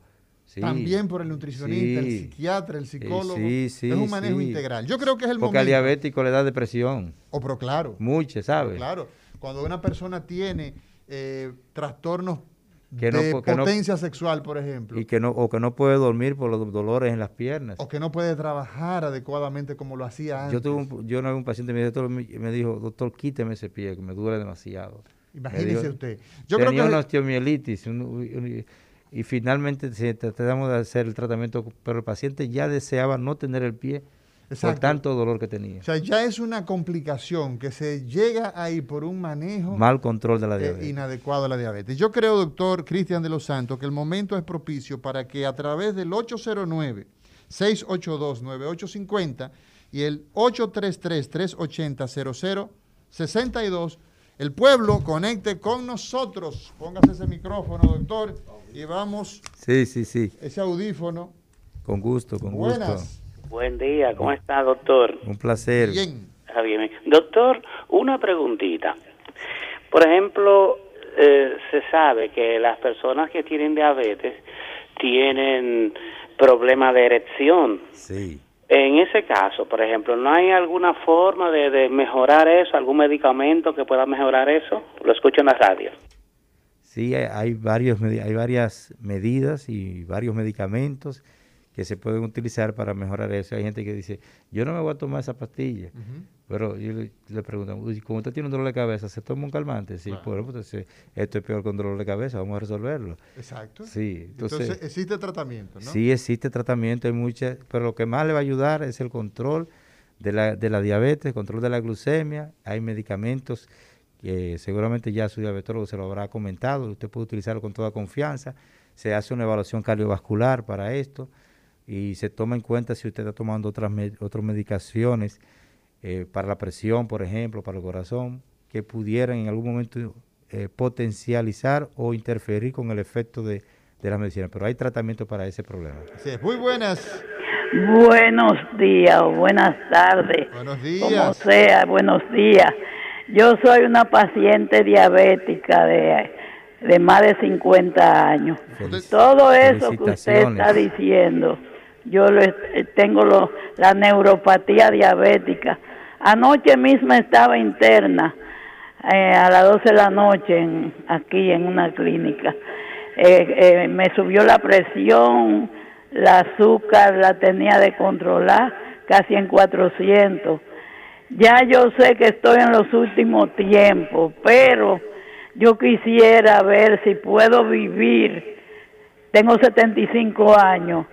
también por el nutricionista, el psiquiatra, el psicólogo. es un manejo integral. Yo creo que es el Porque al diabético le da depresión. O pero claro. Mucho, ¿sabes? Claro. Cuando una persona tiene eh, trastornos de potencia sexual, por ejemplo. Y que no, o que no puede dormir por los dolores en las piernas. O que no puede trabajar adecuadamente como lo hacía antes. Yo tuve un, yo no un paciente me dijo, doctor, quíteme ese pie, que me duele demasiado. Imagínese usted. Yo tenía creo que una osteomielitis, y finalmente tratamos de hacer el tratamiento, pero el paciente ya deseaba no tener el pie por tanto dolor que tenía. O sea, ya es una complicación que se llega ahí por un manejo mal control de la eh, diabetes. inadecuado de la diabetes. Yo creo, doctor Cristian de los Santos, que el momento es propicio para que a través del 809 682 9850 y el 833 380 0062 el pueblo conecte con nosotros. Póngase ese micrófono, doctor, y vamos. Sí, sí, sí. Ese audífono. Con gusto, con Buenas. Buen día, ¿cómo está, doctor? Un placer. Bien. bien. Doctor, una preguntita. Por ejemplo, eh, se sabe que las personas que tienen diabetes tienen problemas de erección. Sí. En ese caso, por ejemplo, ¿no hay alguna forma de, mejorar eso, algún medicamento que pueda mejorar eso? Lo escucho en la radio. Sí, hay, varios, hay varias medidas y varios medicamentos que se pueden utilizar para mejorar eso. Hay gente que dice, yo no me voy a tomar esa pastilla. Pero yo le, pregunto, como usted tiene un dolor de cabeza, ¿se toma un calmante? Sí, pues esto es peor un dolor de cabeza, vamos a resolverlo. Exacto. Sí, entonces, existe tratamiento, ¿no? Sí, existe tratamiento, hay muchas, pero lo que más le va a ayudar es el control de la, de la diabetes, control de la glucemia, hay medicamentos que seguramente ya su diabetólogo se lo habrá comentado, usted puede utilizarlo con toda confianza, se hace una evaluación cardiovascular para esto, y se toma en cuenta si usted está tomando otras, otras medicaciones eh, para la presión, por ejemplo, para el corazón, que pudieran en algún momento eh, potencializar o interferir con el efecto de, de la medicina. Pero hay tratamiento para ese problema. Sí, muy buenas. Buenos días o buenas tardes. Buenos días. Como sea, buenos días. Yo soy una paciente diabética de, de más de 50 años. Todo eso que usted está diciendo yo eh, tengo la neuropatía diabética. Anoche misma estaba interna eh, a las 12 de la noche aquí en una clínica. Eh, me subió la presión, la azúcar la tenía de controlar casi en 400. Ya yo sé que estoy en los últimos tiempos, pero yo quisiera ver si puedo vivir. Tengo 75 años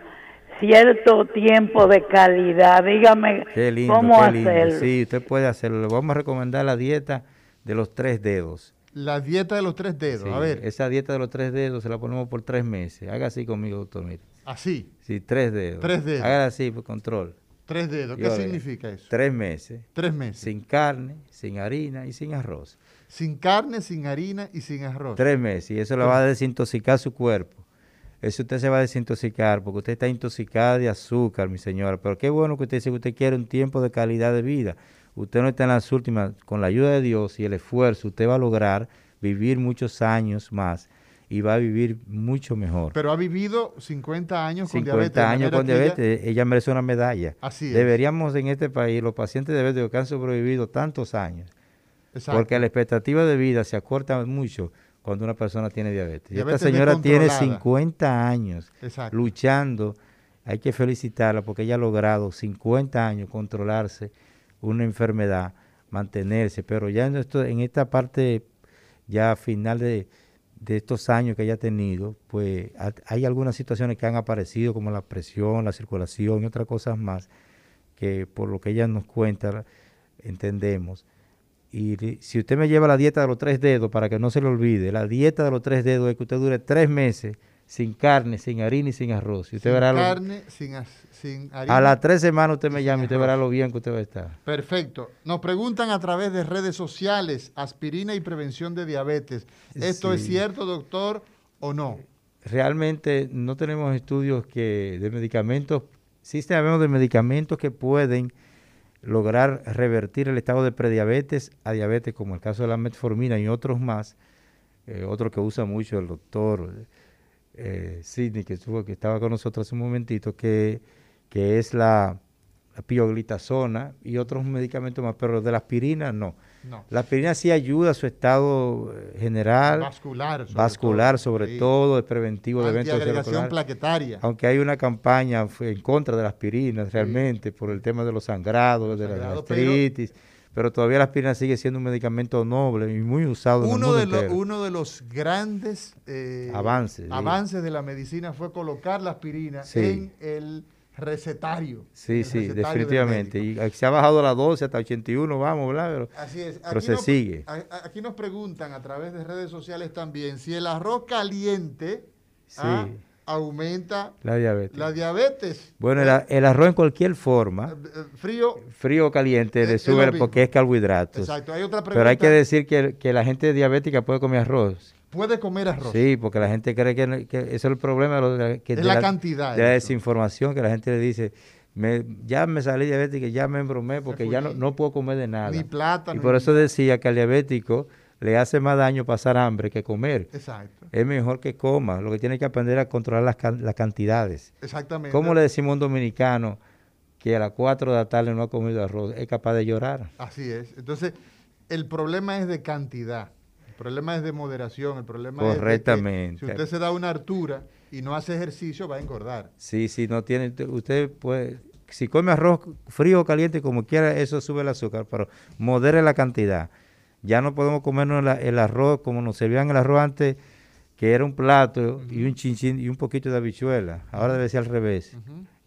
cierto tiempo de calidad. Dígame cómo hacerlo. Sí, usted puede hacerlo. Le vamos a recomendar la dieta de los tres dedos. La dieta de los tres dedos, a ver. Esa dieta de los tres dedos se la ponemos por tres meses. Haga así conmigo, doctor, mire. ¿Así? Sí, tres dedos. Tres dedos. Haga así por control. Tres dedos, ¿qué significa eso? Tres meses. Tres meses. Sin carne, sin harina y sin arroz. Sin carne, sin harina y sin arroz. Tres meses. Y eso le va a desintoxicar su cuerpo eso usted se va a desintoxicar porque usted está intoxicada de azúcar, mi señora. Pero qué bueno que usted dice que usted quiere un tiempo de calidad de vida. usted no está en las últimas, con la ayuda de Dios y el esfuerzo, usted va a lograr vivir muchos años más y va a vivir mucho mejor. Pero ha vivido 50 años con diabetes. 50 años con diabetes, ella, merece una medalla. Así Deberíamos en este país, los pacientes de diabetes que han sobrevivido tantos años, porque la expectativa de vida se acorta mucho cuando una persona tiene diabetes. y esta señora tiene 50 años luchando. Hay que felicitarla porque ella ha logrado 50 años controlarse una enfermedad, mantenerse, pero ya en, esto, en esta parte ya final de, de estos años que ella ha tenido, pues hay algunas situaciones que han aparecido como la presión, la circulación y otras cosas más que por lo que ella nos cuenta entendemos. Y si usted me lleva la dieta de los tres dedos, para que no se le olvide, la dieta de los tres dedos es que usted dure tres meses sin carne, sin harina y sin arroz. Y usted sin verá carne, sin, harina. A las tres semanas usted me llama y usted verá lo bien que usted va a estar. Perfecto. Nos preguntan a través de redes sociales, aspirina y prevención de diabetes. ¿Esto es cierto, doctor, o no? Realmente no tenemos estudios que de medicamentos, sí sabemos de medicamentos que pueden lograr revertir el estado de prediabetes a diabetes, como el caso de la metformina y otros más, eh, otro que usa mucho el doctor eh, Sidney, que, estuvo, que estaba con nosotros hace un momentito, que, que es la, la pioglitazona y otros medicamentos más, pero de la aspirina no. La aspirina sí ayuda a su estado eh, general, vascular, sobre vascular todo, sobre todo, es preventivo de eventos plaquetaria. Aunque hay una campaña en contra de la aspirina realmente por el tema de los sangrados, de la gastritis pero todavía la aspirina sigue siendo un medicamento noble y muy usado uno en el de Uno de los grandes eh, avances, avances de la medicina fue colocar la aspirina en el recetario. Sí, sí, definitivamente. Y se ha bajado a la 12 hasta 81, vamos, ¿verdad? Pero, Así es. Pero se sigue. Aquí nos preguntan a través de redes sociales también si el arroz caliente... Sí. ¿ah? aumenta la diabetes. La diabetes. Bueno, el, arroz en cualquier forma, eh, eh, frío, frío o caliente, le sube porque es carbohidratos. Exacto. Hay otra pregunta. Pero hay que decir que, que, la gente diabética puede comer arroz. Puede comer arroz. Sí, porque la gente cree que, que eso es el problema de, que la, cantidad. De la desinformación que la gente le dice. Me, ya me salí diabética, ya me embromé porque ya no, no, puedo comer de nada. Ni plátano. Y por eso decía que al diabético le hace más daño pasar hambre que comer. Exacto. Es mejor que coma. Lo que tiene que aprender a controlar las, las cantidades. Exactamente. ¿Cómo le decimos a un dominicano que a las 4 de la tarde no ha comido arroz? Es capaz de llorar. Así es. Entonces, el problema es de cantidad. El problema es de moderación. El problema Correctamente. es de que si usted se da una altura y no hace ejercicio, va a engordar. Sí, sí, no tiene. Usted puede. Si come arroz frío o caliente, como quiera, eso sube el azúcar, pero modere la cantidad ya no podemos comernos el arroz como nos servían el arroz antes, que era un plato y un chinchín y un poquito de habichuela. Ahora debe ser al revés.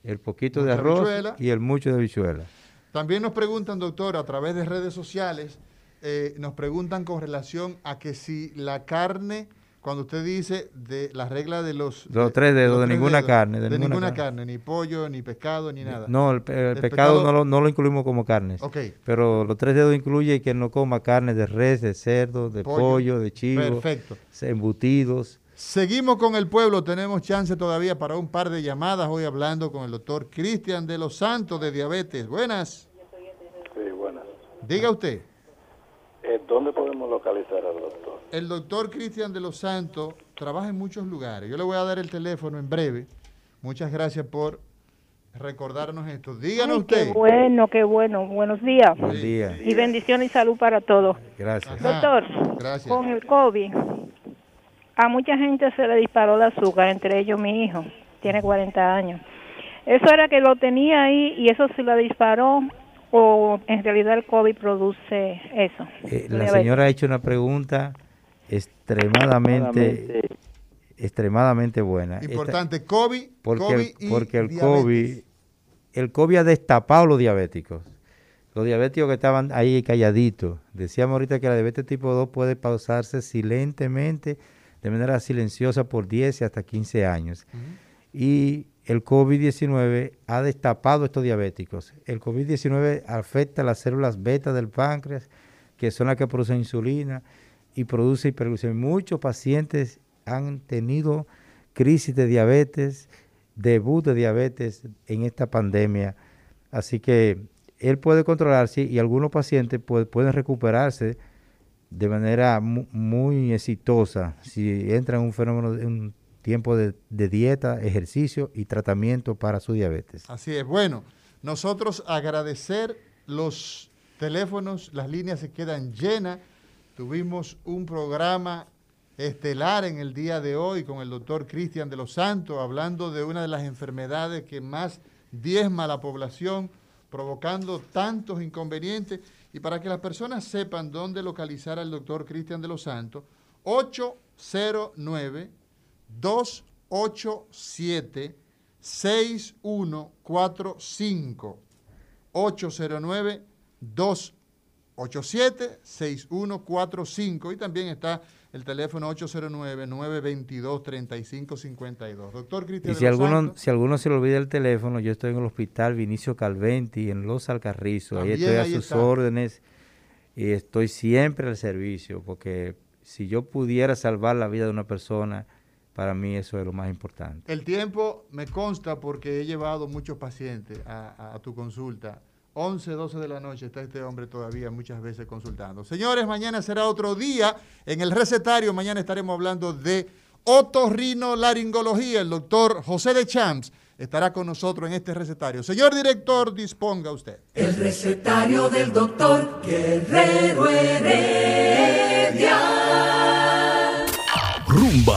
El poquito de arroz y el mucho de habichuela. También nos preguntan, doctor, a través de redes sociales, eh, nos preguntan con relación a que si la carne cuando usted dice de la regla de los... Los tres dedos, de, ninguna carne. De, ninguna, carne. ni pollo, ni pescado, ni nada. No, el, pescado, no, lo, no, lo, incluimos como carnes. Ok. Pero los tres dedos incluye que no coma carne de res, de cerdo, de pollo, de chivo. Perfecto. Embutidos. Seguimos con el pueblo, tenemos chance todavía para un par de llamadas. Hoy hablando con el doctor Cristian de los Santos de Diabetes. Buenas. Sí, buenas. Diga usted. Eh, ¿Dónde podemos localizar al doctor? El doctor Cristian de los Santos trabaja en muchos lugares. Yo le voy a dar el teléfono en breve. Muchas gracias por recordarnos esto. Díganos usted. Qué bueno, qué bueno. Buenos días. Buenos días. Y bendición y salud para todos. Gracias. Doctor, gracias. con el COVID, a mucha gente se le disparó el azúcar, entre ellos mi hijo, tiene 40 años. Eso era que lo tenía ahí y eso se le disparó o en realidad el COVID produce eso. Eh, la señora ha hecho una pregunta extremadamente extremadamente buena. Importante, COVID, porque, porque el COVID el COVID ha destapado los diabéticos. Los diabéticos que estaban ahí calladitos. Decíamos ahorita que la diabetes tipo 2 puede pausarse silentemente, de manera silenciosa por 10 y hasta 15 años. Y el COVID-19 ha destapado estos diabéticos. El COVID-19 afecta las células beta del páncreas, que son las que producen insulina y produce hiperglucemia. Muchos pacientes han tenido crisis de diabetes, debut de diabetes en esta pandemia. Así que él puede controlarse y algunos pacientes pueden recuperarse de manera muy exitosa si entra en un fenómeno, un tiempo de, dieta, ejercicio y tratamiento para su diabetes. Así es. Bueno, nosotros agradecer los teléfonos, las líneas se quedan llenas. Tuvimos un programa estelar en el día de hoy con el doctor Cristian de los Santos, hablando de una de las enfermedades que más diezma a la población, provocando tantos inconvenientes. Y para que las personas sepan dónde localizar al doctor Cristian de los Santos, 809-287-6145. 809-287-6145. Y también está el teléfono 809-922-3552. Doctor Cristian. Y si alguno, si alguno se le olvida el teléfono, yo estoy en el hospital Vinicio Calventi, en Los Alcarrizos. Ahí estoy a sus órdenes y estoy siempre al servicio, porque si yo pudiera salvar la vida de una persona, para mí eso es lo más importante. El tiempo me consta porque he llevado muchos pacientes a, a tu consulta 11, 12 de la noche está este hombre todavía muchas veces consultando. Señores, mañana será otro día. En el recetario, mañana estaremos hablando de otorrinolaringología. El doctor José de Champs estará con nosotros en este recetario. Señor director, disponga usted. El recetario del doctor Guerrero Heredia. Rumba